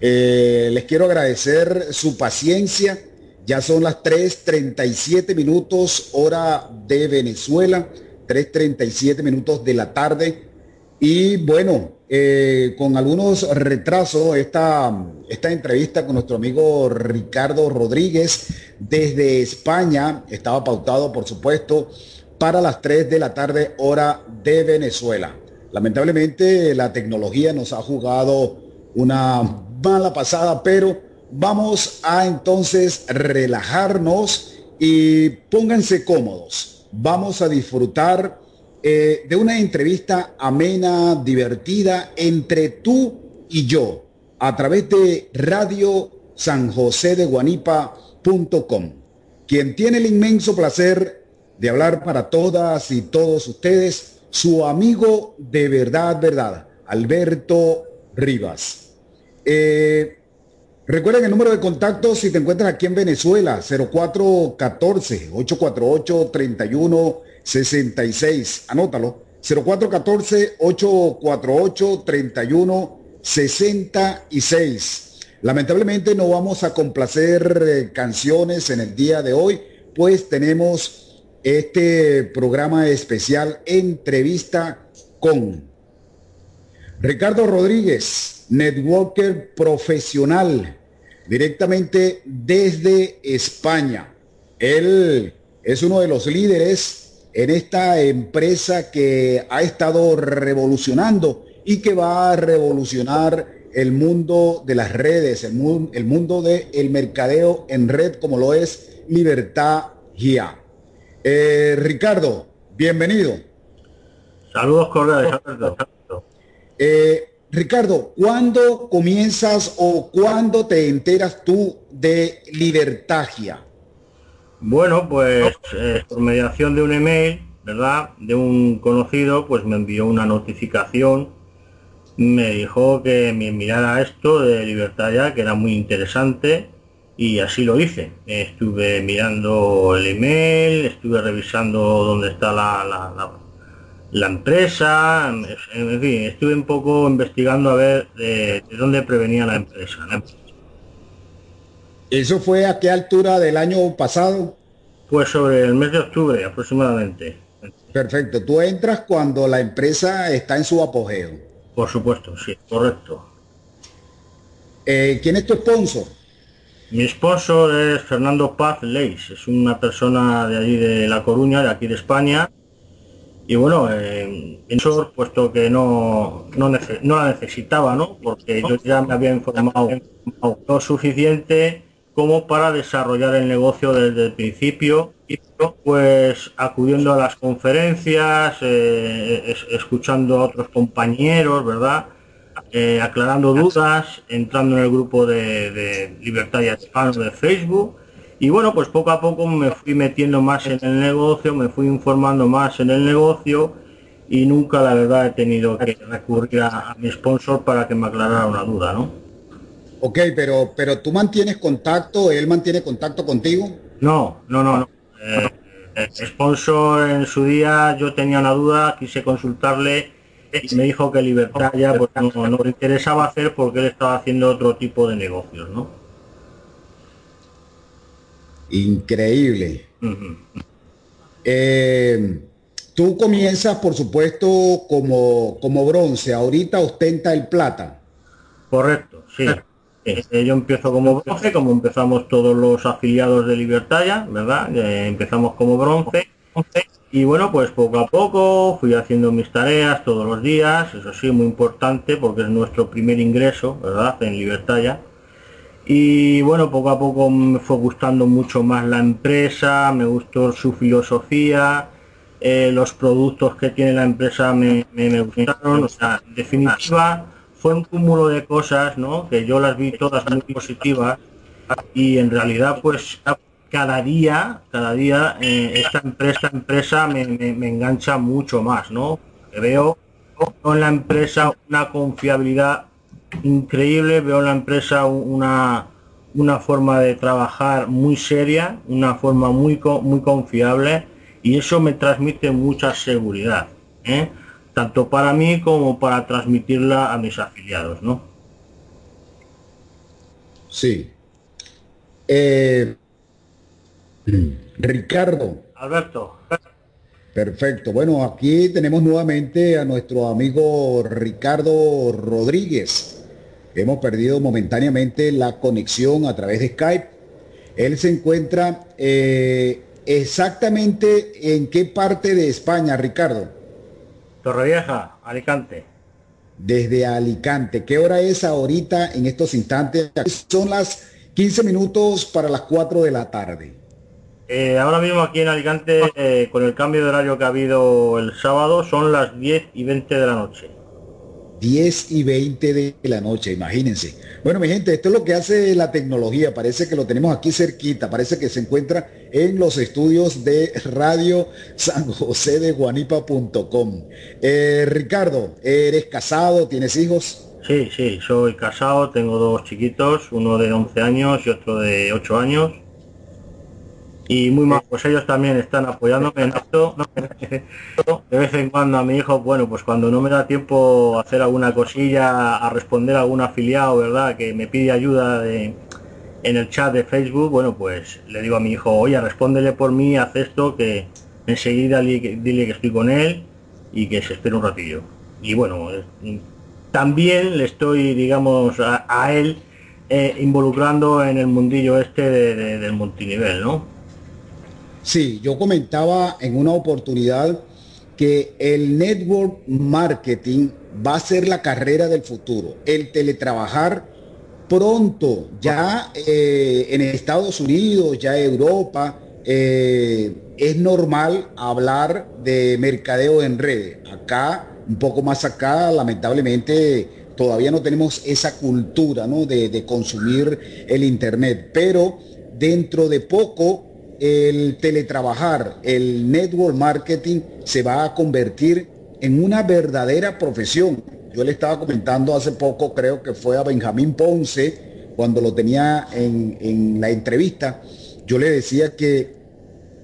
Eh, les quiero agradecer su paciencia. Ya son las 3.37 minutos hora de Venezuela, 3.37 minutos de la tarde. Y bueno, eh, con algunos retrasos, esta, esta entrevista con nuestro amigo Ricardo Rodríguez desde España estaba pautado, por supuesto, para las 3 de la tarde hora de Venezuela. Lamentablemente la tecnología nos ha jugado una mala pasada, pero vamos a entonces relajarnos y pónganse cómodos. Vamos a disfrutar eh, de una entrevista amena, divertida entre tú y yo a través de Radio San José de Guanipa.com, quien tiene el inmenso placer de hablar para todas y todos ustedes, su amigo de verdad, verdad, Alberto Rivas. Eh, recuerden el número de contacto si te encuentras aquí en Venezuela, 0414-848-3166. Anótalo, 0414-848-3166. Lamentablemente no vamos a complacer eh, canciones en el día de hoy, pues tenemos este programa especial entrevista con Ricardo Rodríguez, networker profesional, directamente desde España. Él es uno de los líderes en esta empresa que ha estado revolucionando y que va a revolucionar el mundo de las redes, el, mundo, el del mercadeo en red como lo es Libertad GIA. Eh, Ricardo, bienvenido. Saludos cordiales. Eh, Ricardo, ¿cuándo comienzas o cuándo te enteras tú de Libertagia? Bueno, pues eh, por mediación de un email, ¿verdad? De un conocido, pues me envió una notificación, me dijo que me mirara esto de Libertagia, que era muy interesante, y así lo hice. Estuve mirando el email, estuve revisando dónde está la, empresa, en fin, estuve un poco investigando a ver de, dónde prevenía la empresa, ¿Eso fue a qué altura del año pasado? Pues sobre el mes de octubre aproximadamente. Perfecto, tú entras cuando la empresa está en su apogeo. Por supuesto, sí, correcto. Eh, ¿Quién es tu sponsor? Mi sponsor es Fernando Paz Leis, es una persona de allí de La Coruña, de aquí de España, y bueno, eh, puesto que no, no, la necesitaba, ¿no? Porque yo ya me había informado lo suficiente como para desarrollar el negocio desde el principio, y pues acudiendo a las conferencias, eh, escuchando a otros compañeros, ¿verdad? Eh, aclarando dudas, entrando en el grupo de, de Libertad y Hispano de Facebook y bueno, pues poco a poco me fui metiendo más en el negocio, me fui informando más en el negocio y nunca la verdad he tenido que recurrir a, mi sponsor para que me aclarara una duda, ¿no? Ok, pero, pero tú mantienes contacto, él mantiene contacto contigo. No, no, no, no. Eh, el sponsor en su día yo tenía una duda, quise consultarle y me dijo que libertad ya pues, no, no le interesaba hacer porque él estaba haciendo otro tipo de negocios, ¿no? Increíble. Eh, tú comienzas, por supuesto, como, como bronce. Ahorita ostenta el plata. Correcto, sí. Eh, yo empiezo como bronce, como empezamos todos los afiliados de Libertad ¿verdad? empezamos como bronce. Y bueno, pues poco a poco fui haciendo mis tareas todos los días, eso sí, muy importante porque es nuestro primer ingreso, ¿verdad? En Libertad y bueno, poco a poco me fue gustando mucho más la empresa, me gustó su filosofía, eh, los productos que tiene la empresa me, me, gustaron, o sea, en definitiva fue un cúmulo de cosas, ¿no? Que yo las vi todas muy positivas y en realidad pues cada día, cada día eh, esta empresa, empresa me, me, engancha mucho más, ¿no? Que veo en la empresa una confiabilidad increíble, veo en la empresa una, una forma de trabajar muy seria, una forma muy, muy confiable y eso me transmite mucha seguridad, ¿eh? tanto para mí como para transmitirla a mis afiliados. ¿no? Sí. Eh, Ricardo. Alberto. Perfecto. Bueno, aquí tenemos nuevamente a nuestro amigo Ricardo Rodríguez. Hemos perdido momentáneamente la conexión a través de Skype. Él se encuentra eh, exactamente en qué parte de España, Ricardo. Torrevieja, Alicante. Desde Alicante. ¿Qué hora es ahorita en estos instantes? Son las 15 minutos para las 4 de la tarde. Eh, ahora mismo aquí en Alicante, eh, con el cambio de horario que ha habido el sábado, son las 10 y 20 de la noche. 10 y 20 de la noche, imagínense. Bueno, mi gente, esto es lo que hace la tecnología. Parece que lo tenemos aquí cerquita. Parece que se encuentra en los estudios de Radio San José de. Eh, Ricardo, ¿eres casado? ¿Tienes hijos? Sí, sí, soy casado. Tengo dos chiquitos, uno de 11 años y otro de 8 años y muy mal, pues ellos también están apoyándome en esto. De vez en cuando a mi hijo, bueno, pues cuando no me da tiempo a hacer alguna cosilla, a responder a algún afiliado, ¿verdad? Que me pide ayuda de, en el chat de Facebook, bueno, pues le digo a mi hijo, oye, respóndele por mí, haz esto, que enseguida dile que estoy con él y que se espere un ratillo. Y bueno, también le estoy, digamos, a, él eh, involucrando en el mundillo este del multinivel, ¿no? Sí, yo comentaba en una oportunidad que el network marketing va a ser la carrera del futuro. El teletrabajar pronto, ya eh, en Estados Unidos, ya Europa, eh, es normal hablar de mercadeo en redes. Acá, un poco más acá, lamentablemente todavía no tenemos esa cultura de, de consumir el Internet, pero dentro de poco el teletrabajar, el network marketing se va a convertir en una verdadera profesión. Yo le estaba comentando hace poco, creo que fue a Benjamín Ponce, cuando lo tenía en, la entrevista, yo le decía que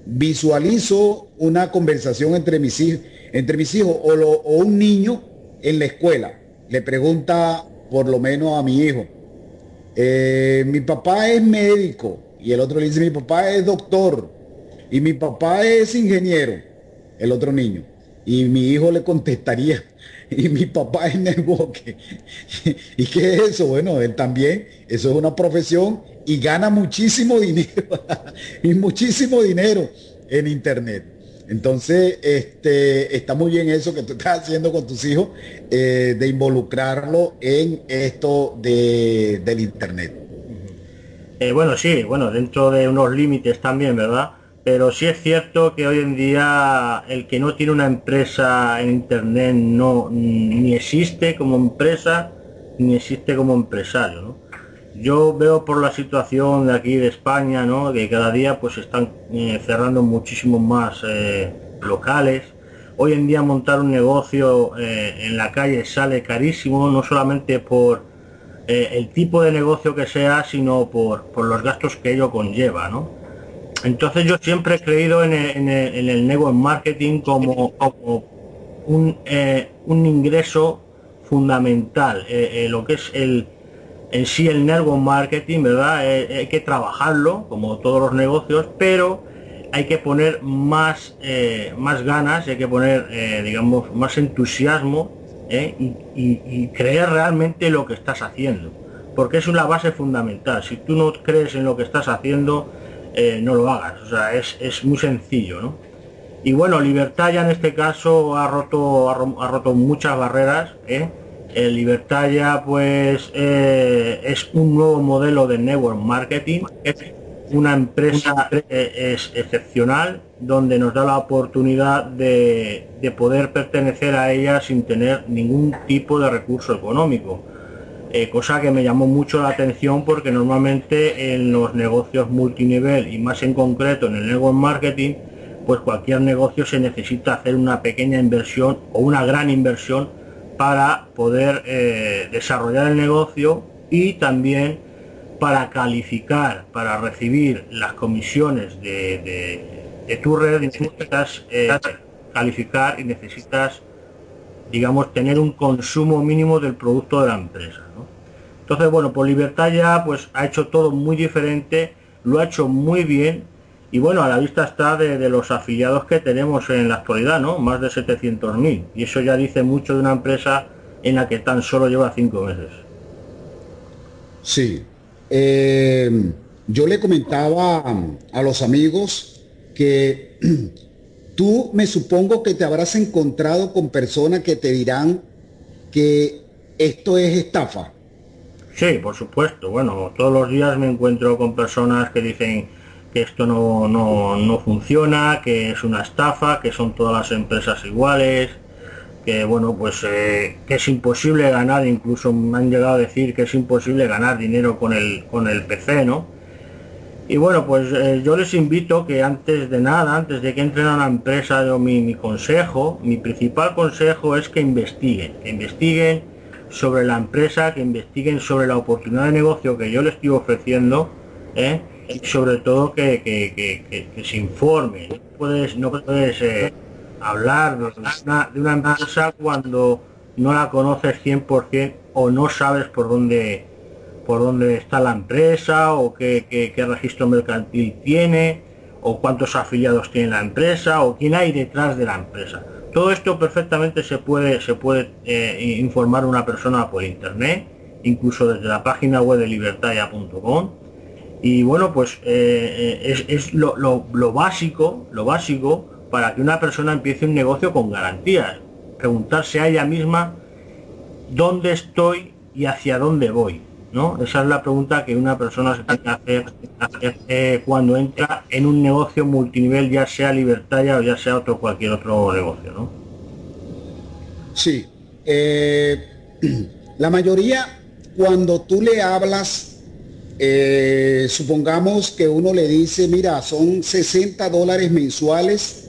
visualizo una conversación entre mis hijos, entre mis hijos o, o un niño en la escuela. Le pregunta por lo menos a mi hijo, eh, mi papá es médico, y el otro le dice, mi papá es doctor y mi papá es ingeniero, el otro niño. Y mi hijo le contestaría, y mi papá es networker. ¿Y qué es eso? Bueno, él también, eso es una profesión y gana muchísimo dinero, y muchísimo dinero en internet. Entonces, este, está muy bien eso que tú estás haciendo con tus hijos, eh, de involucrarlo en esto de, del internet. Eh, bueno, sí, bueno, dentro de unos límites también, ¿verdad? Pero sí es cierto que hoy en día el que no tiene una empresa en Internet no ni existe como empresa ni existe como empresario. Yo veo por la situación de aquí de España, ¿no? Que cada día pues están eh, cerrando muchísimos más eh, locales. Hoy en día montar un negocio en la calle sale carísimo, no solamente por eh, el tipo de negocio que sea, sino por, los gastos que ello conlleva, ¿no? Entonces yo siempre he creído en el, network marketing como, un, eh, un, ingreso fundamental, eh, lo que es el en sí el network marketing, ¿verdad? hay que trabajarlo, como todos los negocios, pero hay que poner más, más ganas, hay que poner, digamos, más entusiasmo ¿eh? y, creer realmente lo que estás haciendo. Porque es una base fundamental. Si tú no crees en lo que estás haciendo, eh, no lo hagas. O sea, es, muy sencillo, ¿no? Y bueno, Libertad ya en este caso ha roto, ha, roto muchas barreras. ¿eh? El Libertad ya pues es un nuevo modelo de network marketing una empresa es excepcional donde nos da la oportunidad de, poder pertenecer a ella sin tener ningún tipo de recurso económico. Eh, cosa que me llamó mucho la atención porque normalmente en los negocios multinivel y más en concreto en el network marketing, pues cualquier negocio se necesita hacer una pequeña inversión o una gran inversión para poder eh, desarrollar el negocio y también para calificar, para recibir las comisiones de, tu red, necesitas eh, calificar y necesitas, digamos, tener un consumo mínimo del producto de la empresa. Entonces, bueno, por Libertad ya pues ha hecho todo muy diferente, lo ha hecho muy bien y bueno, a la vista está de, los afiliados que tenemos en la actualidad, ¿no? Más de 700.000 y eso ya dice mucho de una empresa en la que tan solo lleva cinco meses. Sí. Eh, yo le comentaba a los amigos que tú me supongo que te habrás encontrado con personas que te dirán que esto es estafa. Sí, por supuesto. Bueno, todos los días me encuentro con personas que dicen que esto no, no, funciona, que es una estafa, que son todas las empresas iguales, que bueno, pues eh, que es imposible ganar, incluso me han llegado a decir que es imposible ganar dinero con el, con el PC, ¿no? Y bueno, pues eh, yo les invito que antes de nada, antes de que entren a una empresa, yo, mi, mi consejo, mi principal consejo es que investiguen, que investiguen sobre la empresa, que investiguen sobre la oportunidad de negocio que yo les estoy ofreciendo, ¿eh? y sobre todo que, se informen. No puedes, no puedes eh, hablar de una, de una empresa cuando no la conoces 100% o no sabes por dónde por dónde está la empresa o qué, registro mercantil tiene o cuántos afiliados tiene la empresa o quién hay detrás de la empresa. Todo esto perfectamente se puede, se puede eh, informar una persona por internet, incluso desde la página web de libertaria.com. Y bueno, pues eh, eh, es, lo, lo, básico, lo básico para que una persona empiece un negocio con garantías. Preguntarse a ella misma dónde estoy y hacia dónde voy. ¿No? Esa es la pregunta que una persona se tiene que hacer, eh, cuando entra en un negocio multinivel, ya sea libertaria o ya sea otro cualquier otro negocio, ¿no? Sí. Eh, la mayoría, cuando tú le hablas, eh, supongamos que uno le dice, mira, son 60 dólares mensuales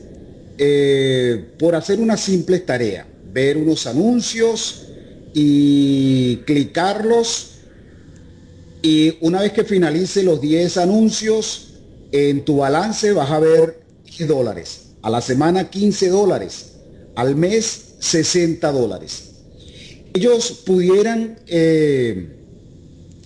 por hacer una simple tarea, ver unos anuncios y clicarlos y una vez que finalice los 10 anuncios, en tu balance vas a ver 10 dólares. A la semana 15 dólares. Al mes 60 dólares. Ellos pudieran eh,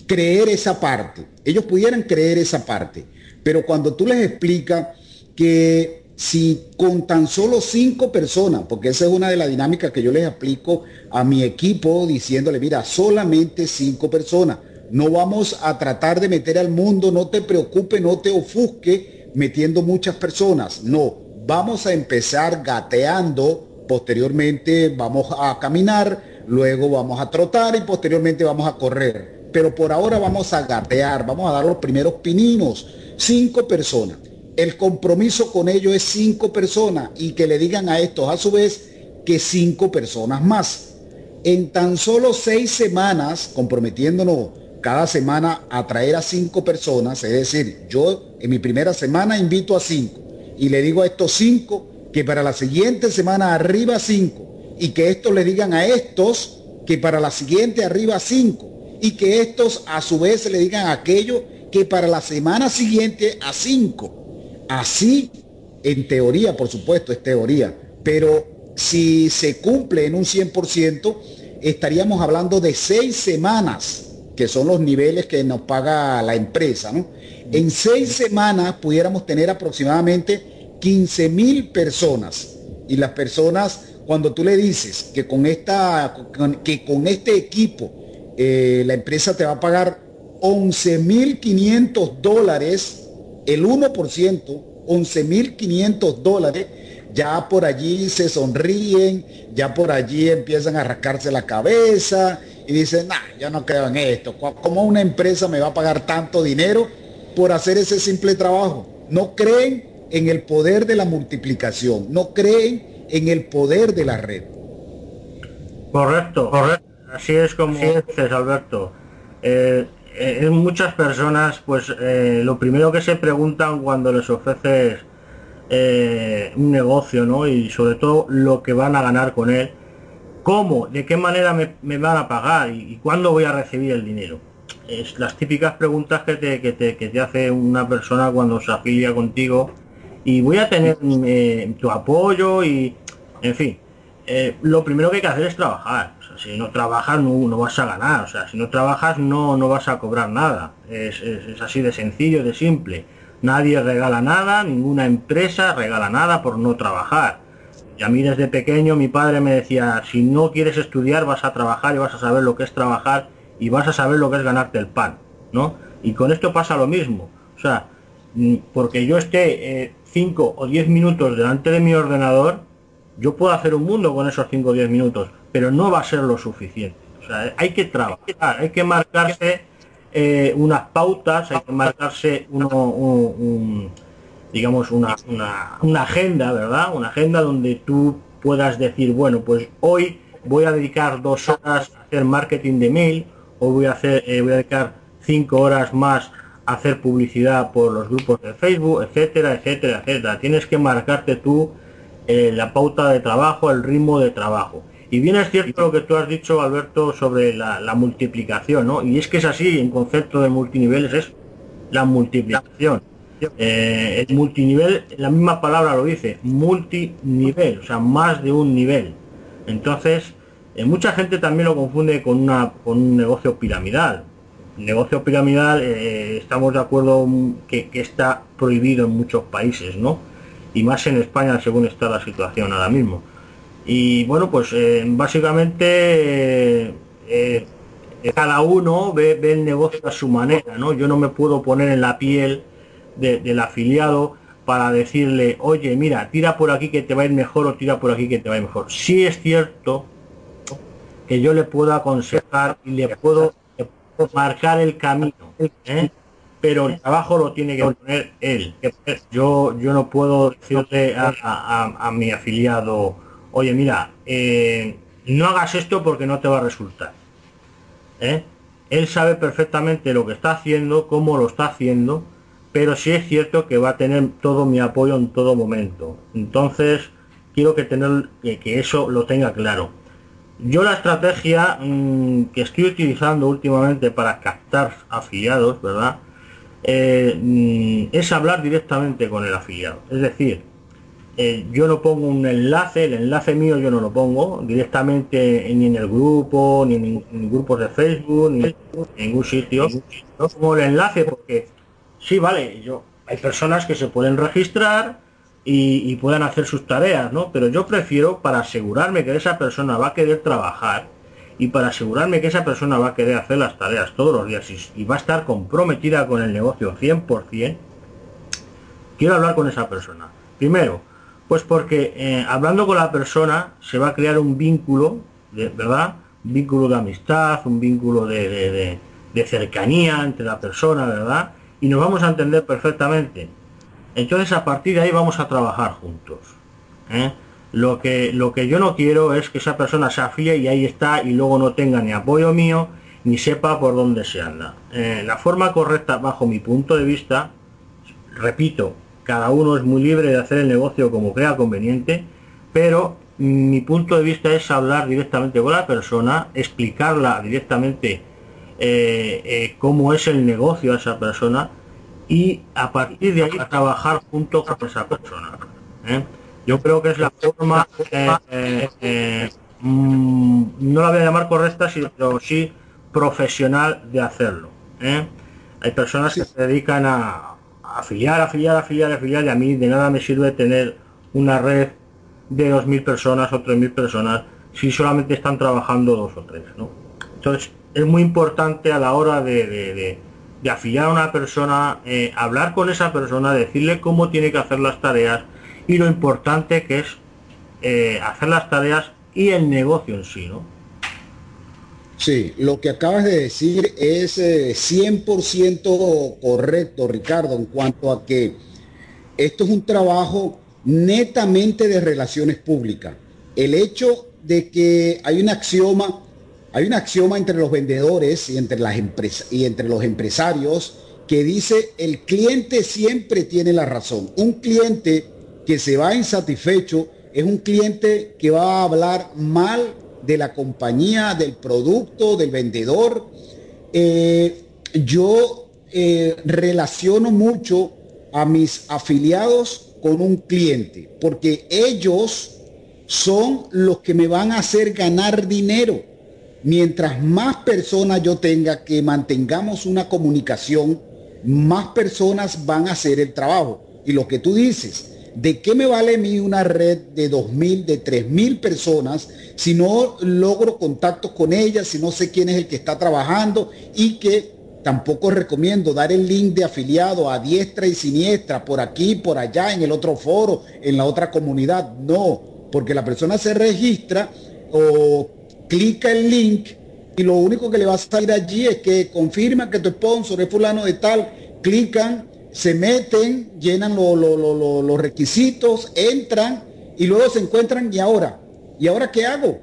creer esa parte. Ellos pudieran creer esa parte. Pero cuando tú les explicas que si con tan solo cinco personas, porque esa es una de las dinámicas que yo les aplico a mi equipo diciéndole, mira, solamente cinco personas no vamos a tratar de meter al mundo, no te preocupes, no te ofusque metiendo muchas personas. No, vamos a empezar gateando, posteriormente vamos a caminar, luego vamos a trotar y posteriormente vamos a correr. Pero por ahora vamos a gatear, vamos a dar los primeros pininos. Cinco personas. El compromiso con ellos es cinco personas y que le digan a estos a su vez que cinco personas más. En tan solo seis semanas, comprometiéndonos cada semana atraer a cinco personas, es decir, yo en mi primera semana invito a cinco y le digo a estos cinco que para la siguiente semana arriba cinco y que estos le digan a estos que para la siguiente arriba cinco y que estos a su vez le digan a aquello que para la semana siguiente a cinco. Así, en teoría, por supuesto, es teoría, pero si se cumple en un 100%, estaríamos hablando de seis semanas que son los niveles que nos paga la empresa. ¿no? En seis semanas pudiéramos tener aproximadamente 15 mil personas. Y las personas, cuando tú le dices que con, esta, que con este equipo eh, la empresa te va a pagar 11.500 dólares, el 1%, 11.500 dólares, ya por allí se sonríen, ya por allí empiezan a rascarse la cabeza y dicen, nah, yo no creo en esto. ¿Cómo una empresa me va a pagar tanto dinero por hacer ese simple trabajo? No creen en el poder de la multiplicación, no creen en el poder de la red. Correcto, correcto. Así es como dices, Alberto. Eh, eh, muchas personas, pues eh, lo primero que se preguntan cuando les ofreces un negocio, ¿no? Y sobre todo lo que van a ganar con él, ¿Cómo? ¿De qué manera me, van a pagar? ¿Y, cuándo voy a recibir el dinero? Es las típicas preguntas que te, que te, hace una persona cuando se afilia contigo. Y voy a tener eh, tu apoyo y, en fin, eh, lo primero que hay que hacer es trabajar. si no trabajas no, vas a ganar, o sea, si no trabajas no, no vas a cobrar nada. Es, así de sencillo, de simple. Nadie regala nada, ninguna empresa regala nada por no trabajar. Y a mí desde pequeño mi padre me decía, si no quieres estudiar vas a trabajar y vas a saber lo que es trabajar y vas a saber lo que es ganarte el pan, ¿no? Y con esto pasa lo mismo. O sea, mm, porque yo esté 5 eh, o 10 minutos delante de mi ordenador, yo puedo hacer un mundo con esos 5 o 10 minutos, pero no va a ser lo suficiente. O sea, hay que trabajar, hay que marcarse eh, unas pautas, hay que marcarse uno, digamos, una, una, agenda, ¿verdad? Una agenda donde tú puedas decir, bueno, pues hoy voy a dedicar dos horas a hacer marketing de mail, o voy a hacer, eh, voy a dedicar cinco horas más a hacer publicidad por los grupos de Facebook, etcétera, etcétera, etcétera. Tienes que marcarte tú eh, la pauta de trabajo, el ritmo de trabajo. Y bien es cierto lo que tú has dicho, Alberto, sobre la, multiplicación, ¿no? Y es que es así, en concepto de multiniveles es la multiplicación. Eh, el multinivel, la misma palabra lo dice, multinivel, o sea, más de un nivel. Entonces, eh, mucha gente también lo confunde con, una, con un negocio piramidal. negocio piramidal, estamos de acuerdo que, que, está prohibido en muchos países, ¿no? y más en España según está la situación ahora mismo. Y bueno, pues eh, básicamente eh, eh, cada uno ve, el negocio a su manera, ¿no? Yo no me puedo poner en la piel del afiliado para decirle, oye, mira, tira por aquí que te va a ir mejor o tira por aquí que te va a ir mejor. Sí es cierto que yo le puedo aconsejar y le puedo, marcar el camino pero el trabajo lo tiene que poner él. Yo, yo no puedo decirle a, mi afiliado, oye, mira, eh, no hagas esto porque no te va a resultar. ¿eh? Él sabe perfectamente lo que está haciendo, cómo lo está haciendo, pero sí es cierto que va a tener todo mi apoyo en todo momento. Entonces, quiero que tener que, eso lo tenga claro. Yo la estrategia mm, que estoy utilizando últimamente para captar afiliados, ¿verdad? Eh, mm, es hablar directamente con el afiliado. Es decir, eh, yo no pongo un enlace, el enlace mío yo no lo pongo directamente ni en el grupo, ni en, grupos de Facebook, ni en ningún sitio. No pongo el enlace porque sí, vale, yo hay personas que se pueden registrar y, puedan hacer sus tareas, ¿no? Pero yo prefiero para asegurarme que esa persona va a querer trabajar y para asegurarme que esa persona va a querer hacer las tareas todos los días y, va a estar comprometida con el negocio 100%, quiero hablar con esa persona. Primero, pues porque eh, hablando con la persona se va a crear un vínculo, de, ¿verdad? Un vínculo de amistad, un vínculo de, cercanía entre la persona, ¿verdad? Y nos vamos a entender perfectamente. Entonces a partir de ahí vamos a trabajar juntos. ¿eh? Lo que, lo que yo no quiero es que esa persona se afíe y ahí está y luego no tenga ni apoyo mío ni sepa por dónde se anda. Eh, la forma correcta, bajo mi punto de vista, repito, cada uno es muy libre de hacer el negocio como crea conveniente, pero mi punto de vista es hablar directamente con la persona, explicarla directamente eh, eh, cómo es el negocio a esa persona y a partir de ahí trabajar junto con esa persona. Yo creo que es la forma, eh, eh, eh, mm, no la voy a llamar correcta, sino sí profesional de hacerlo. Hay personas que se dedican a afiliar, afiliar, afiliar, afiliar, y a mí de nada me sirve tener una red de 2.000 personas o 3.000 personas si solamente están trabajando dos o tres. Entonces, es muy importante a la hora de, afiliar a una persona, hablar con esa persona, decirle cómo tiene que hacer las tareas, y lo importante que es eh, hacer las tareas y el negocio en sí, ¿no? Sí, lo que acabas de decir es 100% eh, correcto, Ricardo, en cuanto a que esto es un trabajo netamente de relaciones públicas. El hecho de que hay un axioma, hay un axioma entre los vendedores y entre las empresas y entre los empresarios que dice el cliente siempre tiene la razón. Un cliente que se va insatisfecho es un cliente que va a hablar mal de la compañía, del producto, del vendedor. Eh, yo eh, relaciono mucho a mis afiliados con un cliente, porque ellos son los que me van a hacer ganar dinero. Mientras más personas yo tenga que mantengamos una comunicación, más personas van a hacer el trabajo. Y lo que tú dices, ¿de qué me vale a mí una red de 2.000, de 3.000 personas si no logro contactos con ellas, si no sé quién es el que está trabajando y que tampoco recomiendo dar el link de afiliado a diestra y siniestra, por aquí, por allá, en el otro foro, en la otra comunidad. No, porque la persona se registra o clica el link y lo único que le va a salir allí es que confirma que tu sponsor es fulano de tal, clican, se meten, llenan los requisitos, entran y luego se encuentran y ahora, ¿y ahora qué hago?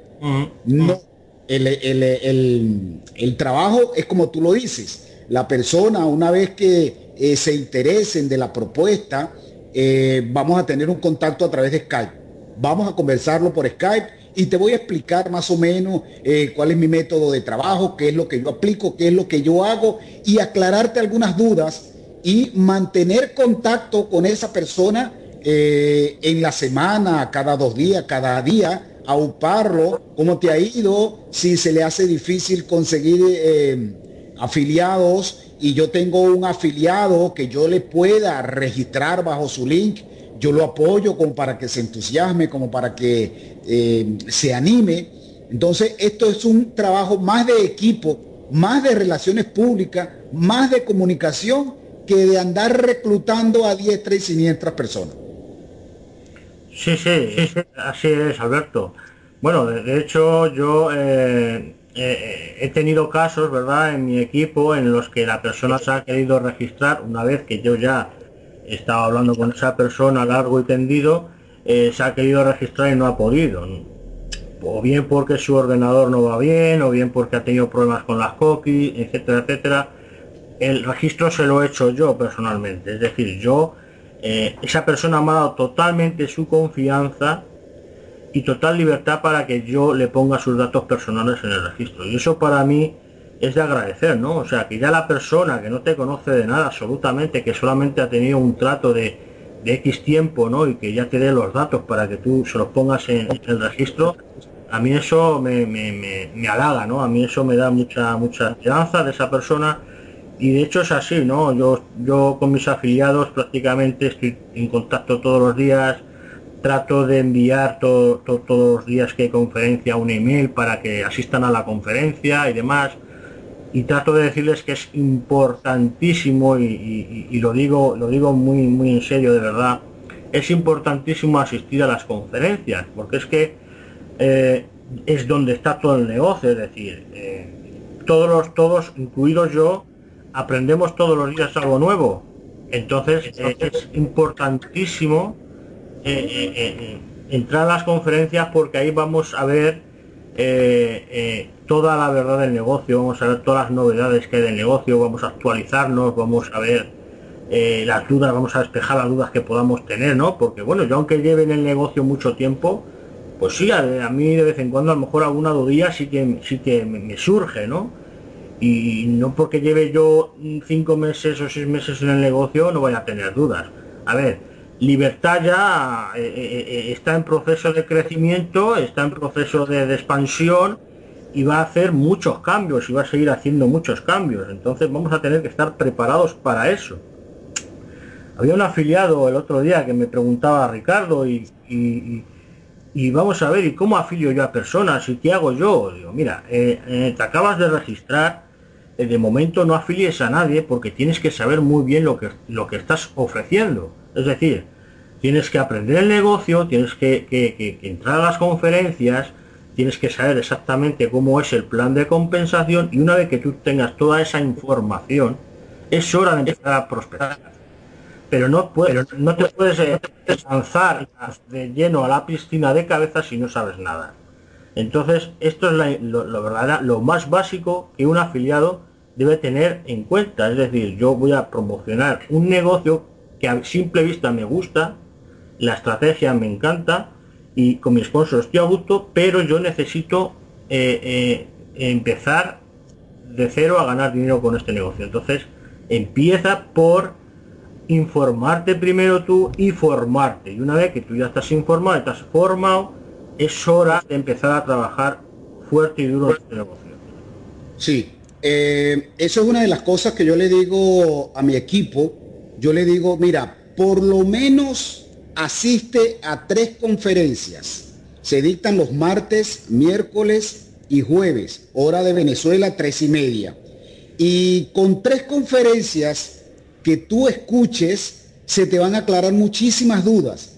No, el, el, trabajo es como tú lo dices, la persona una vez que eh, se interesen de la propuesta, eh, vamos a tener un contacto a través de Skype. Vamos a conversarlo por Skype y te voy a explicar más o menos eh, cuál es mi método de trabajo, qué es lo que yo aplico, qué es lo que yo hago y aclararte algunas dudas y mantener contacto con esa persona en la semana, cada dos días, cada día, auparlo, cómo te ha ido, si se le hace difícil conseguir afiliados y yo tengo un afiliado que yo le pueda registrar bajo su link, yo lo apoyo como para que se entusiasme, como para que eh, se anime. Entonces, esto es un trabajo más de equipo, más de relaciones públicas, más de comunicación que de andar reclutando a diestra y siniestra personas. Sí, sí, así es, Alberto. Bueno, de, hecho, yo eh, eh, he tenido casos, ¿verdad?, en mi equipo en los que la persona se ha querido registrar una vez que yo ya estaba hablando con esa persona largo y tendido, eh, se ha querido registrar y no ha podido. O bien porque su ordenador no va bien, o bien porque ha tenido problemas con las cookies, etcétera, etcétera. El registro se lo he hecho yo personalmente. Es decir, yo, eh, esa persona me ha dado totalmente su confianza y total libertad para que yo le ponga sus datos personales en el registro. Y eso para mí es de agradecer, ¿no? O sea, que ya la persona que no te conoce de nada absolutamente, que solamente ha tenido un trato de, X tiempo, ¿no? Y que ya te dé los datos para que tú se los pongas en, el registro, a mí eso me, me, halaga, ¿no? A mí eso me da mucha, mucha esperanza de esa persona. Y de hecho es así, ¿no? Yo, yo con mis afiliados prácticamente estoy en contacto todos los días, trato de enviar todos los días que hay conferencia un email para que asistan a la conferencia y demás y trato de decirles que es importantísimo y, lo digo lo digo muy muy en serio de verdad. Es importantísimo asistir a las conferencias porque es que eh, es donde está todo el negocio es decir eh, todos los todos incluidos yo aprendemos todos los días algo nuevo. Entonces eh, es importantísimo entrar a las conferencias porque ahí vamos a ver toda la verdad del negocio, vamos a ver todas las novedades que hay del negocio, vamos a actualizarnos, vamos a ver las dudas, vamos a despejar las dudas que podamos tener, ¿no? Porque bueno, yo aunque lleve en el negocio mucho tiempo, pues sí, a, mí de vez en cuando a lo mejor alguna dudilla sí que sí que me, surge, ¿no? Y no porque lleve yo cinco meses o seis meses en el negocio no vaya a tener dudas. A ver, Libertad ya eh, eh, eh, está en proceso de crecimiento, está en proceso de, expansión y va a hacer muchos cambios y va a seguir haciendo muchos cambios. Entonces vamos a tener que estar preparados para eso. Había un afiliado el otro día que me preguntaba a Ricardo y, vamos a ver, ¿y cómo afilio yo a personas? ¿Y qué hago yo? Digo, mira, te acabas de registrar, de momento no afilies a nadie porque tienes que saber muy bien lo que, lo que estás ofreciendo es decir, tienes que aprender el negocio, tienes que, entrar a las conferencias, tienes que saber exactamente cómo es el plan de compensación y una vez que tú tengas toda esa información, es hora de empezar a prosperar. Pero no, puedes, no te puedes eh, lanzar de lleno a la piscina de cabeza si no sabes nada. Entonces, esto es lo más básico que un afiliado debe tener en cuenta. Es decir, yo voy a promocionar un negocio que a simple vista me gusta, la estrategia me encanta y con mi sponsor estoy a gusto, pero yo necesito eh, eh, empezar de cero a ganar dinero con este negocio. Entonces, empieza por informarte primero tú y formarte. Y una vez que tú ya estás informado, estás formado, es hora de empezar a trabajar fuerte y duro este negocio. Sí, eh, eso es una de las cosas que yo le digo a mi equipo. Yo le digo, mira, por lo menos asiste a tres conferencias. Se dictan los martes, miércoles y jueves, hora de Venezuela, tres y media. Y con tres conferencias que tú escuches, se te van a aclarar muchísimas dudas.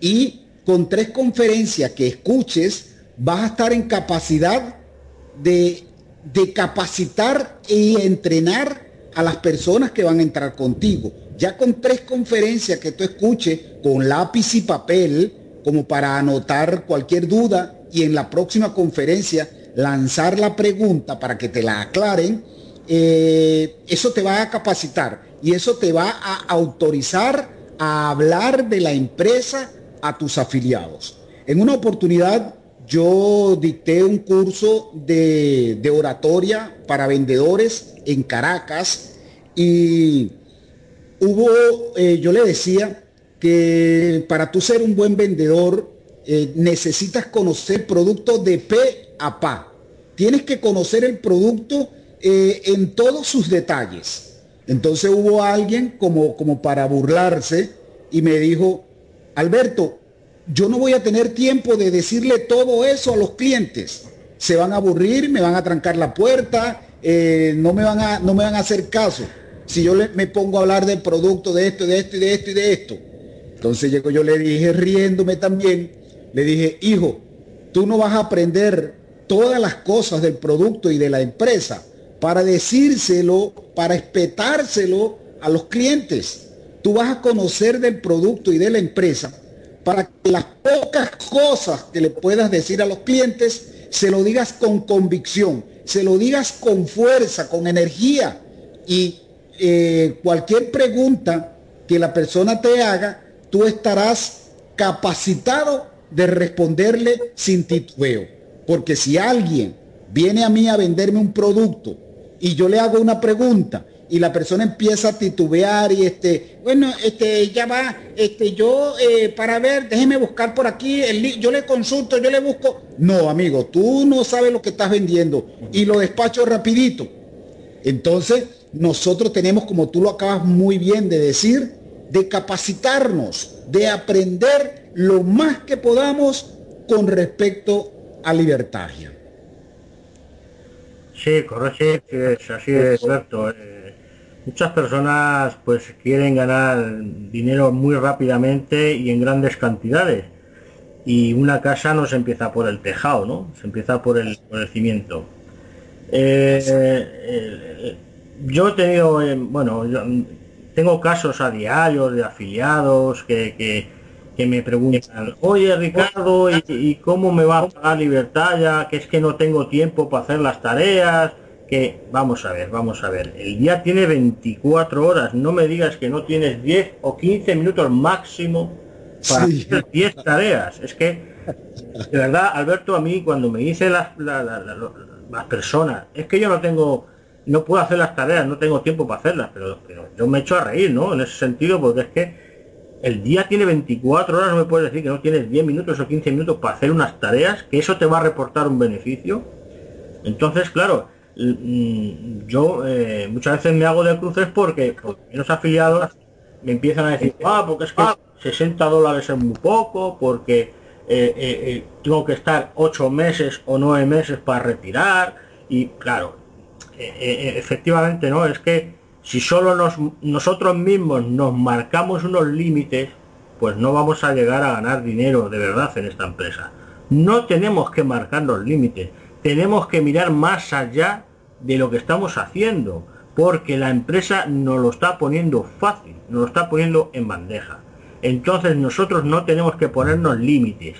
Y con tres conferencias que escuches, vas a estar en capacidad de, de capacitar y entrenar a las personas que van a entrar contigo. Ya con tres conferencias que tú escuches con lápiz y papel, como para anotar cualquier duda y en la próxima conferencia lanzar la pregunta para que te la aclaren, eh, eso te va a capacitar y eso te va a autorizar a hablar de la empresa a tus afiliados. En una oportunidad yo dicté un curso de, oratoria para vendedores en Caracas y hubo, eh, yo le decía que para tú ser un buen vendedor eh, necesitas conocer productos de P a PA. Tienes que conocer el producto eh, en todos sus detalles. Entonces hubo alguien como, como para burlarse y me dijo, Alberto, yo no voy a tener tiempo de decirle todo eso a los clientes. Se van a aburrir, me van a trancar la puerta, no, me van a, no me van a hacer caso. Si yo me pongo a hablar del producto, de esto, de esto y de esto y de esto. Entonces llego, yo le dije, riéndome también, le dije, hijo, tú no vas a aprender todas las cosas del producto y de la empresa para decírselo, para espetárselo a los clientes. Tú vas a conocer del producto y de la empresa para que las pocas cosas que le puedas decir a los clientes se lo digas con convicción, se lo digas con fuerza, con energía y eh, cualquier pregunta que la persona te haga, tú estarás capacitado de responderle sin titubeo. Porque si alguien viene a mí a venderme un producto y yo le hago una pregunta y la persona empieza a titubear y este, bueno, este, ya va, este, yo eh, para ver, déjeme buscar por aquí, el, yo le consulto, yo le busco. No, amigo, tú no sabes lo que estás vendiendo y lo despacho rapidito. Entonces, nosotros tenemos, como tú lo acabas muy bien de decir, de capacitarnos, de aprender lo más que podamos con respecto a libertaria. Sí, correcto, es así es cierto. Eh, muchas personas pues quieren ganar dinero muy rápidamente y en grandes cantidades. Y una casa no se empieza por el tejado, ¿no? Se empieza por el, por cimiento. Eh, eh, yo he tenido, bueno, tengo casos a diario de afiliados que que me preguntan, oye Ricardo, ¿y, cómo me va a pagar libertad ya? Que es que no tengo tiempo para hacer las tareas, que vamos a ver, vamos a ver, el día tiene 24 horas, no me digas que no tienes 10 o 15 minutos máximo para hacer 10 tareas. Es que, de verdad, Alberto, a mí cuando me dice las, las personas, es que yo no tengo, no puedo hacer las tareas, no tengo tiempo para hacerlas, pero, yo me echo a reír, ¿no? En ese sentido, porque es que el día tiene 24 horas, no me puedes decir que no tienes 10 minutos o 15 minutos para hacer unas tareas, que eso te va a reportar un beneficio. Entonces, claro, mm, yo eh, muchas veces me hago de cruces porque, los afiliados me empiezan a decir, ah, porque es que 60 dólares es muy poco, porque eh, eh, tengo que estar 8 meses o 9 meses para retirar, y claro, efectivamente, ¿no? Es que si solo nos, nosotros mismos nos marcamos unos límites, pues no vamos a llegar a ganar dinero de verdad en esta empresa. No tenemos que marcar los límites, tenemos que mirar más allá de lo que estamos haciendo, porque la empresa nos lo está poniendo fácil, nos lo está poniendo en bandeja. Entonces nosotros no tenemos que ponernos límites.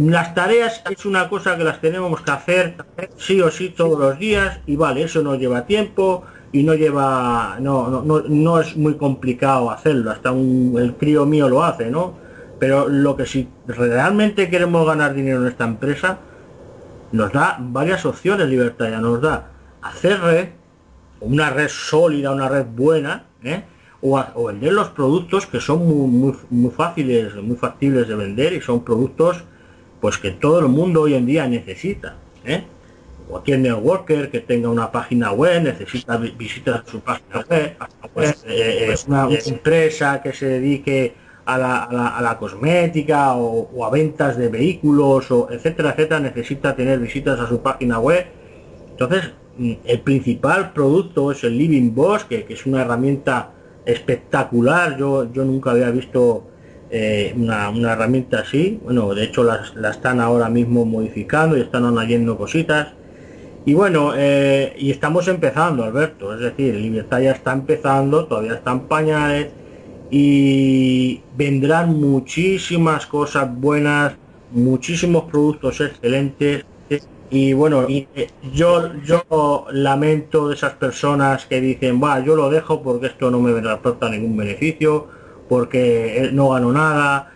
Las tareas es una cosa que las tenemos que hacer sí o sí todos los días y vale, eso nos lleva tiempo, y no lleva, no, no, no, es muy complicado hacerlo, hasta un, el crío mío lo hace, ¿no? Pero lo que si realmente queremos ganar dinero en esta empresa, nos da varias opciones libertad, ya nos da hacer red, una red sólida, una red buena, ¿eh? o, vender los productos que son muy, muy, fáciles, muy factibles de vender y son productos pues que todo el mundo hoy en día necesita. ¿eh? cualquier networker que tenga una página web necesita visitar su página web, pues, eh, es una empresa que se dedique a la, cosmética o, a ventas de vehículos o etcétera etcétera necesita tener visitas a su página web entonces mm, el principal producto es el Living Boss que, es una herramienta espectacular yo yo nunca había visto eh, una, herramienta así bueno de hecho la, la están ahora mismo modificando y están añadiendo cositas. Y bueno, eh, y estamos empezando, Alberto, es decir, Libertad ya está empezando, todavía están pañales y vendrán muchísimas cosas buenas, muchísimos productos excelentes. Y bueno, eh, yo yo lamento de esas personas que dicen, va, yo lo dejo porque esto no me aporta ningún beneficio, porque eh, no gano nada,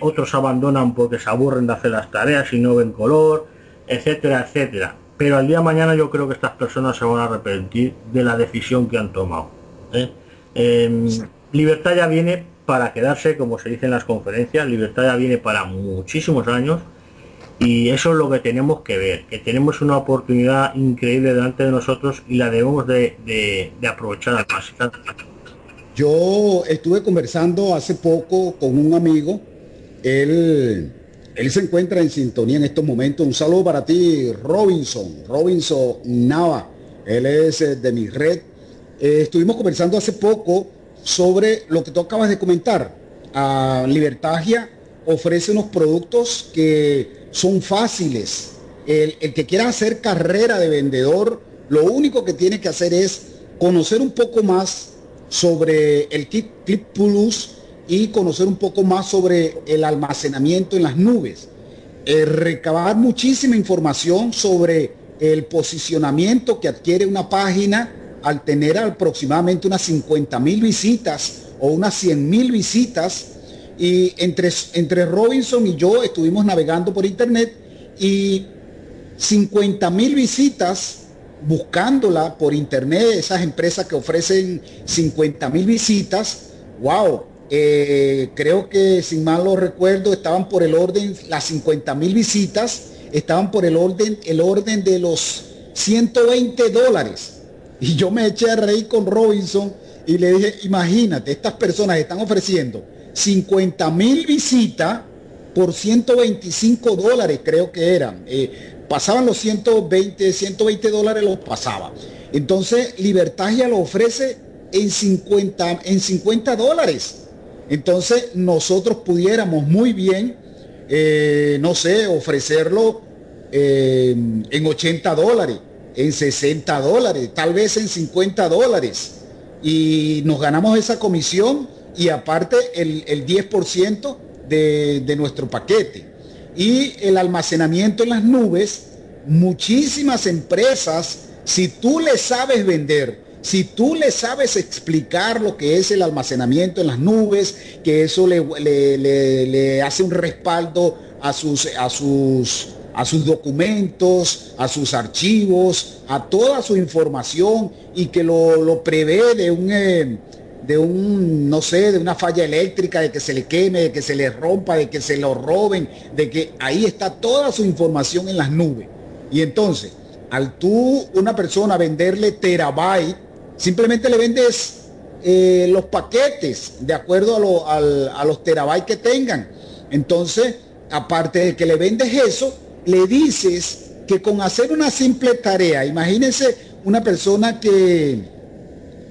otros abandonan porque se aburren de hacer las tareas y no ven color, etcétera, etcétera pero al día de mañana yo creo que estas personas se van a arrepentir de la decisión que han tomado. ¿eh? Em, libertad ya viene para quedarse, como se dice en las conferencias, libertad ya viene para muchísimos años y eso es lo que tenemos que ver, que tenemos una oportunidad increíble delante de nosotros y la debemos de, de aprovechar al máximo. Yo estuve conversando hace poco con un amigo, él él se encuentra en sintonía en estos momentos. Un saludo para ti, Robinson, Robinson Nava. Él es eh, de mi red. Eh, estuvimos conversando hace poco sobre lo que tú acabas de comentar. A Libertagia ofrece unos productos que son fáciles. El, que quiera hacer carrera de vendedor, lo único que tiene que hacer es conocer un poco más sobre el Clip Plus y conocer un poco más sobre el almacenamiento en las nubes. Eh, recabar muchísima información sobre el posicionamiento que adquiere una página al tener aproximadamente unas 50 mil visitas o unas 100 mil visitas. Y entre, entre Robinson y yo estuvimos navegando por internet y 50 mil visitas buscándola por internet, esas empresas que ofrecen 50 mil visitas, wow, eh, creo que, sin mal lo recuerdo, estaban por el orden, las 50 mil visitas, estaban por el orden, el orden de los 120 dólares. Y yo me eché a reír con Robinson y le dije, imagínate, estas personas están ofreciendo 50 mil visitas por 125 dólares, creo que eran. Eh, pasaban los 120, 120 dólares, los pasaba. Entonces, Libertagia lo ofrece en 50, en 50 dólares. Entonces nosotros pudiéramos muy bien, eh, no sé, ofrecerlo eh, en 80 dólares, en 60 dólares, tal vez en 50 dólares. Y nos ganamos esa comisión y aparte el, 10% de, de nuestro paquete. Y el almacenamiento en las nubes, muchísimas empresas, si tú le sabes vender, si tú le sabes explicar lo que es el almacenamiento en las nubes, que eso le, hace un respaldo a sus, a sus, a sus documentos, a sus archivos, a toda su información y que lo, prevé de un, eh, de un, no sé, de una falla eléctrica, de que se le queme, de que se le rompa, de que se lo roben, de que ahí está toda su información en las nubes. Y entonces, al tú, una persona, venderle terabyte Simplemente le vendes eh, los paquetes de acuerdo a, los terabytes que tengan. Entonces, aparte de que le vendes eso, le dices que con hacer una simple tarea, imagínense una persona que,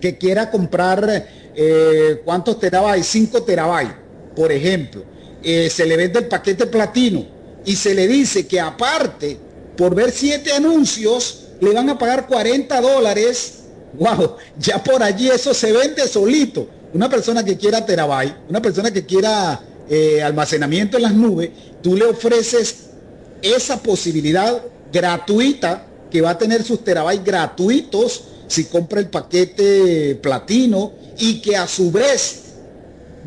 que quiera comprar eh, cuántos terabytes, 5 terabytes, por ejemplo, eh, se le vende el paquete platino y se le dice que aparte, por ver siete anuncios, le van a pagar 40 dólares. Wow, ya por allí eso se vende solito. Una persona que quiera terabyte, una persona que quiera eh, almacenamiento en las nubes, tú le ofreces esa posibilidad gratuita que va a tener sus terabytes gratuitos si compra el paquete platino y que a su vez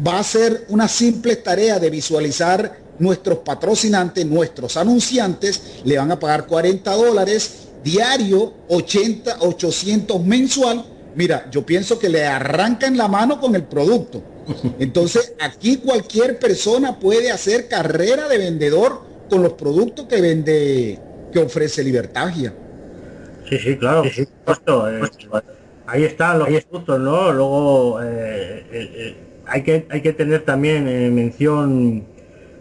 va a ser una simple tarea de visualizar nuestros patrocinantes, nuestros anunciantes, le van a pagar 40 dólares diario, 80, 800 mensual, mira, yo pienso que le arrancan la mano con el producto. Entonces, aquí cualquier persona puede hacer carrera de vendedor con los productos que vende, que ofrece Libertagia. Sí, sí, claro. Sí, eh, ahí están los productos, ¿no? Luego eh, hay, que, hay que tener también mención